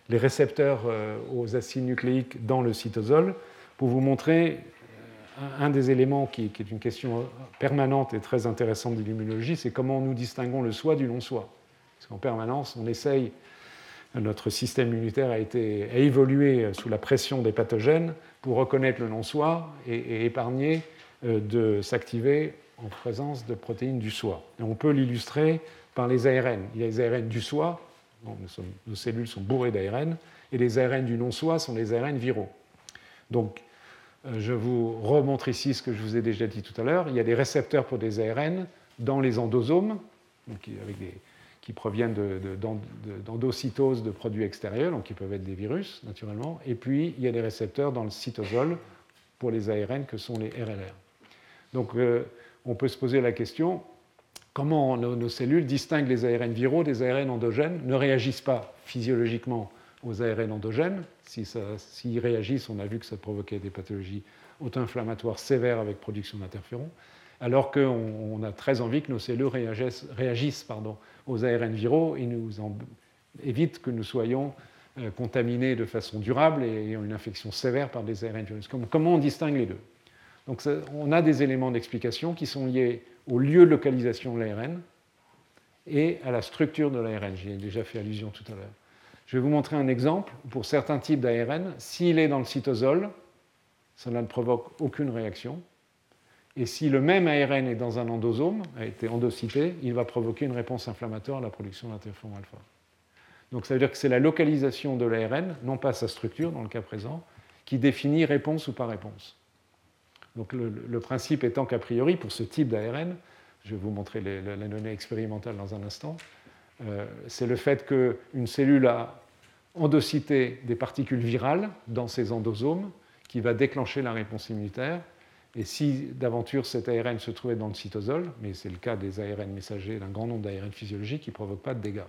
récepteurs euh, aux acides nucléiques dans le cytosol pour vous montrer euh, un, des éléments qui, est une question permanente et très intéressante de l'immunologie, c'est comment nous distinguons le soi du non-soi. Parce qu'en permanence, on essaye, notre système immunitaire a, été, a évolué sous la pression des pathogènes pour reconnaître le non-soi et, épargner euh, de s'activer en présence de protéines du soi. On peut l'illustrer par les ARN. Il y a les ARN du soi, nos cellules sont bourrées d'ARN, et les ARN du non-soi sont les ARN viraux. Donc, euh, je vous remontre ici ce que je vous ai déjà dit tout à l'heure. Il y a des récepteurs pour des ARN dans les endosomes, qui proviennent d'endocytose de, de, produits extérieurs, donc qui peuvent être des virus, naturellement. Et puis, il y a des récepteurs dans le cytosol pour les ARN que sont les RLR. Donc, euh, on peut se poser la question, comment nos, cellules distinguent les ARN viraux des ARN endogènes, ne réagissent pas physiologiquement aux ARN endogènes. S'ils si réagissent, on a vu que ça provoquait des pathologies auto-inflammatoires sévères avec production d'interférons, alors qu'on a très envie que nos cellules réagissent, aux ARN viraux et nous en, évitent que nous soyons euh, contaminés de façon durable et ayant une infection sévère par des ARN virus. Comment on distingue les deux? Donc on a des éléments d'explication qui sont liés au lieu de localisation de l'ARN et à la structure de l'ARN. J'y ai déjà fait allusion tout à l'heure. Je vais vous montrer un exemple. Pour certains types d'ARN, s'il est dans le cytosol, cela ne provoque aucune réaction. Et si le même ARN est dans un endosome, a été endocyté, il va provoquer une réponse inflammatoire à la production d'interféron alpha. Donc ça veut dire que c'est la localisation de l'ARN, non pas sa structure dans le cas présent, qui définit réponse ou pas réponse. Donc le, principe étant qu'a priori, pour ce type d'ARN, je vais vous montrer la donnée expérimentale dans un instant, euh, c'est le fait qu'une cellule a endocyté des particules virales dans ses endosomes qui va déclencher la réponse immunitaire. Et si d'aventure cet ARN se trouvait dans le cytosol, mais c'est le cas des ARN messagers, d'un grand nombre d'ARN physiologiques qui ne provoquent pas de dégâts.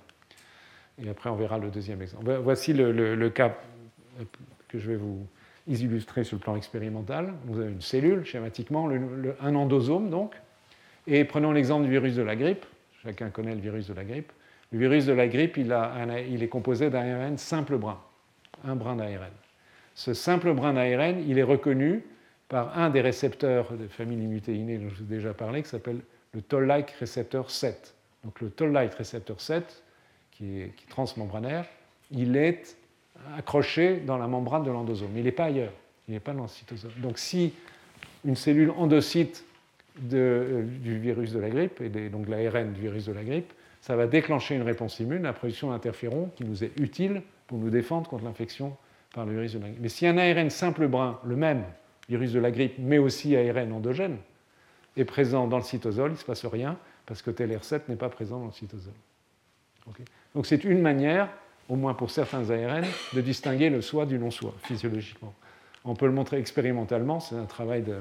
Et après, on verra le deuxième exemple. Voici le cas que je vais vous, illustrer sur le plan expérimental. Vous avez une cellule, schématiquement, un endosome donc. Et prenons l'exemple du virus de la grippe. Chacun connaît le virus de la grippe. Le virus de la grippe, il, est composé d'un ARN simple brin, un brin d'ARN. Ce simple brin d'ARN, il est reconnu par un des récepteurs de famille immunité dont je vous ai déjà parlé, qui s'appelle le Toll-like récepteur 7. Donc le Toll-like récepteur 7, qui est, qui est transmembranaire, il est accroché dans la membrane de l'endosome. Il n'est pas ailleurs, il n'est pas dans le cytosome. Donc si une cellule endocyte euh, du virus de la grippe, et donc l'ARN du virus de la grippe, ça va déclencher une réponse immune, la production d'interférons, qui nous est utile pour nous défendre contre l'infection par le virus de la grippe. Mais si un ARN simple brun, le même virus de la grippe, mais aussi ARN endogène, est présent dans le cytosol, il ne se passe rien, parce que TLR7 n'est pas présent dans le cytosol. donc c'est une manière au moins pour certains ARN, de distinguer le soi du non-soi, physiologiquement. On peut le montrer expérimentalement, c'est un travail de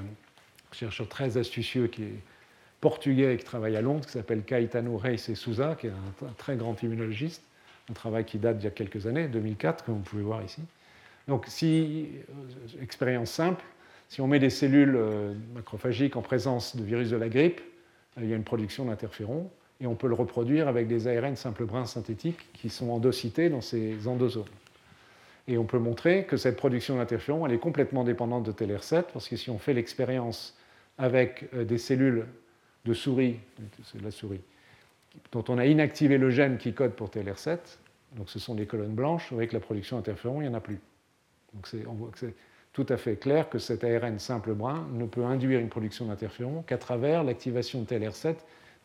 chercheur très astucieux qui est portugais et qui travaille à Londres, qui s'appelle Caetano Reis et Souza, qui est un, très grand immunologiste, un travail qui date d'il y a quelques années, 2004, comme vous pouvez voir ici. Donc, si, euh, expérience simple, si on met des cellules euh, macrophagiques en présence de virus de la grippe, euh, il y a une production d'interférons et on peut le reproduire avec des ARN simple brins synthétiques qui sont endocités dans ces endosomes. Et on peut montrer que cette production d'interférons, elle est complètement dépendante de TLR7, parce que si on fait l'expérience avec euh, des cellules de souris, c'est la souris, dont on a inactivé le gène qui code pour TLR7, donc ce sont des colonnes blanches, avec la production d'interférons, il n'y en a plus. Donc on voit que c'est tout à fait clair que cet ARN simple brun ne peut induire une production d'interférons qu'à travers l'activation de TLR7,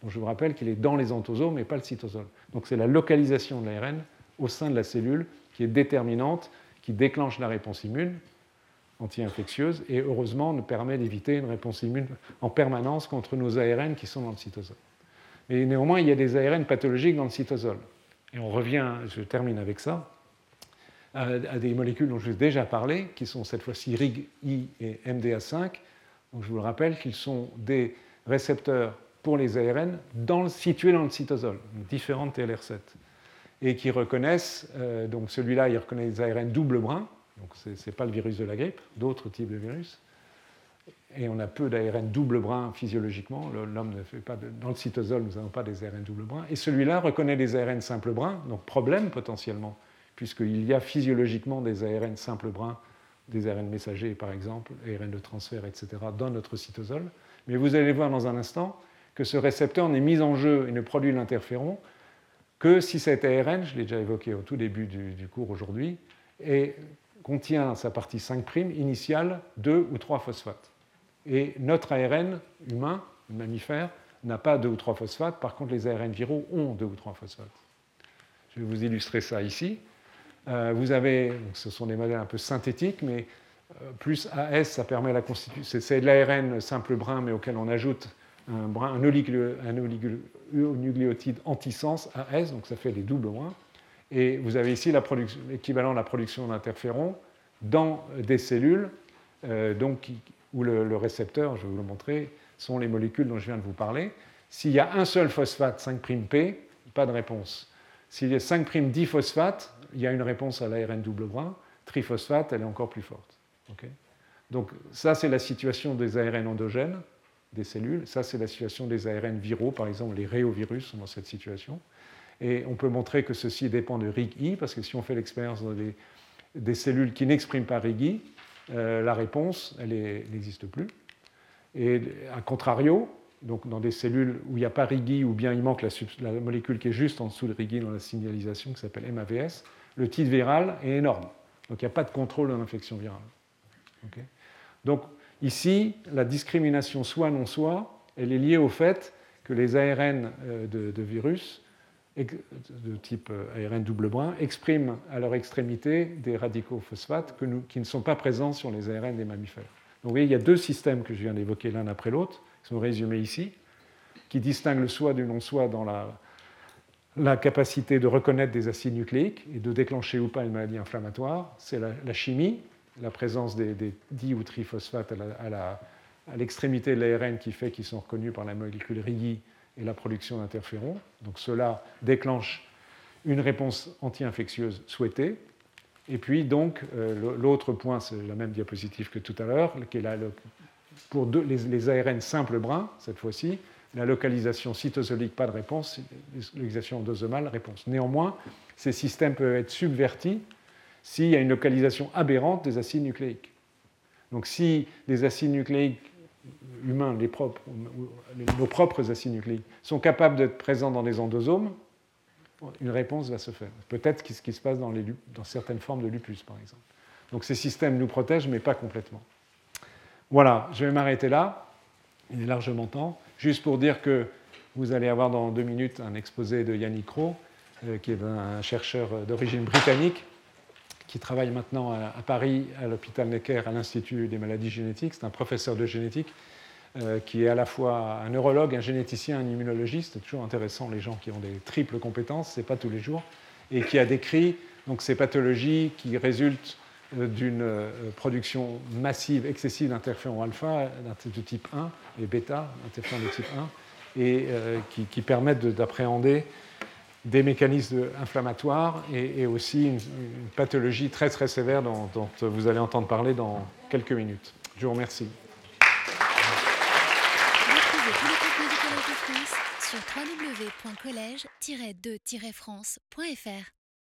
je vous rappelle qu'il est dans les entosomes et pas le cytosol. Donc c'est la localisation de l'ARN au sein de la cellule qui est déterminante, qui déclenche la réponse immune anti-infectieuse et heureusement nous permet d'éviter une réponse immune en permanence contre nos ARN qui sont dans le cytosol. Mais néanmoins, il y a des ARN pathologiques dans le cytosol. Et on revient, je termine avec ça, à, des molécules dont je vous ai déjà parlé, qui sont cette fois-ci RIG-I et MDA5. Donc je vous le rappelle qu'ils sont des récepteurs pour les ARN dans situés dans le cytosol, différentes TLR7, et qui reconnaissent, euh, donc celui-là, il reconnaît les ARN double brun, donc ce n'est pas le virus de la grippe, d'autres types de virus. Et on a peu d'ARN double brun physiologiquement. L'homme ne fait pas dans le cytosol, nous n'avons pas des ARN double brun. Et celui-là reconnaît des ARN simple brun, donc problème potentiellement, puisqu'il y a physiologiquement des ARN simple brun, des ARN messagers par exemple, ARN de transfert, etc., dans notre cytosol. Mais vous allez voir dans un instant que ce récepteur n'est mis en jeu et ne produit l'interféron que si cet ARN, je l'ai déjà évoqué au tout début du, cours aujourd'hui, contient sa partie 5' initiale 2 ou 3 phosphates. Et notre ARN humain, mammifère, n'a pas 2 ou 3 phosphates. Par contre, les ARN viraux ont 2 ou 3 phosphates. Je vais vous illustrer ça ici. Euh, vous avez, ce sont des modèles un peu synthétiques, mais euh, plus AS, ça permet la constitution. C'est de l'ARN simple brun, mais auquel on ajoute un, brun, un, oligonucléotide antisens AS, donc ça fait des doubles brins. Et vous avez ici l'équivalent de la production d'interférons dans des cellules euh, donc, où le, récepteur, je vais vous le montrer, sont les molécules dont je viens de vous parler. S'il y a un seul phosphate 5'P, pas de réponse. S'il y a 5' diphosphate, il y a une réponse à l'ARN double brun. Triphosphate, elle est encore plus forte. donc ça, c'est la situation des ARN endogènes des cellules. Ça, c'est la situation des ARN viraux, par exemple, les réovirus sont dans cette situation. Et on peut montrer que ceci dépend de RIG-I, parce que si on fait l'expérience dans des, cellules qui n'expriment pas RIG-I, euh, la réponse, elle n'existe plus. Et à contrario, donc dans des cellules où il n'y a pas RIG-I, ou bien il manque la, molécule qui est juste en dessous de RIG-I dans la signalisation, qui s'appelle MAVS, le titre viral est énorme. Donc il n'y a pas de contrôle de l'infection virale. donc ici, la discrimination soit-non-soit, elle est liée au fait que les ARN euh, de virus de type euh, ARN double brun expriment à leur extrémité des radicaux phosphates qui ne sont pas présents sur les ARN des mammifères. Donc vous voyez, il y a deux systèmes que je viens d'évoquer l'un après l'autre, qui sont résumés ici, qui distinguent le soi du non-soi dans la, capacité de reconnaître des acides nucléiques et de déclencher ou pas une maladie inflammatoire. C'est la, chimie, la présence des, di- ou triphosphates à l'extrémité de l'ARN qui fait qu'ils sont reconnus par la molécule RIGI et la production d'interférons. Donc cela déclenche une réponse anti-infectieuse souhaitée. Et puis donc euh, l'autre point, c'est la même diapositive que tout à l'heure, qui est là, pour les, ARN simples bruns, cette fois-ci, la localisation cytosolique, pas de réponse, localisation endosomale, réponse. Néanmoins, ces systèmes peuvent être subvertis s'il y a une localisation aberrante des acides nucléiques. Donc si les acides nucléiques humains, les propres, nos propres acides nucléiques, sont capables d'être présents dans les endosomes, une réponse va se faire. Peut-être ce qui se passe dans, dans, certaines formes de lupus, par exemple. Donc ces systèmes nous protègent, mais pas complètement. Voilà, je vais m'arrêter là. Il est largement temps. Juste pour dire que vous allez avoir dans deux minutes un exposé de Yannick Rowe, euh, qui est un chercheur d'origine britannique, qui travaille maintenant à, Paris, à l'hôpital Necker, à l'Institut des maladies génétiques. C'est un professeur de génétique euh, qui est à la fois un neurologue, un généticien, un immunologiste. C'est toujours intéressant, les gens qui ont des triples compétences, ce n'est pas tous les jours. Et qui a décrit donc, ces pathologies qui résultent euh, d'une euh, production massive, excessive d'interférons alpha de type 1 et bêta, interférons de type 1, et qui, permettent d'appréhender des mécanismes inflammatoires et, aussi une, pathologie très très sévère dont, vous allez entendre parler dans quelques minutes. Je vous remercie. Tous les contenus sur www.colège-2-france.fr.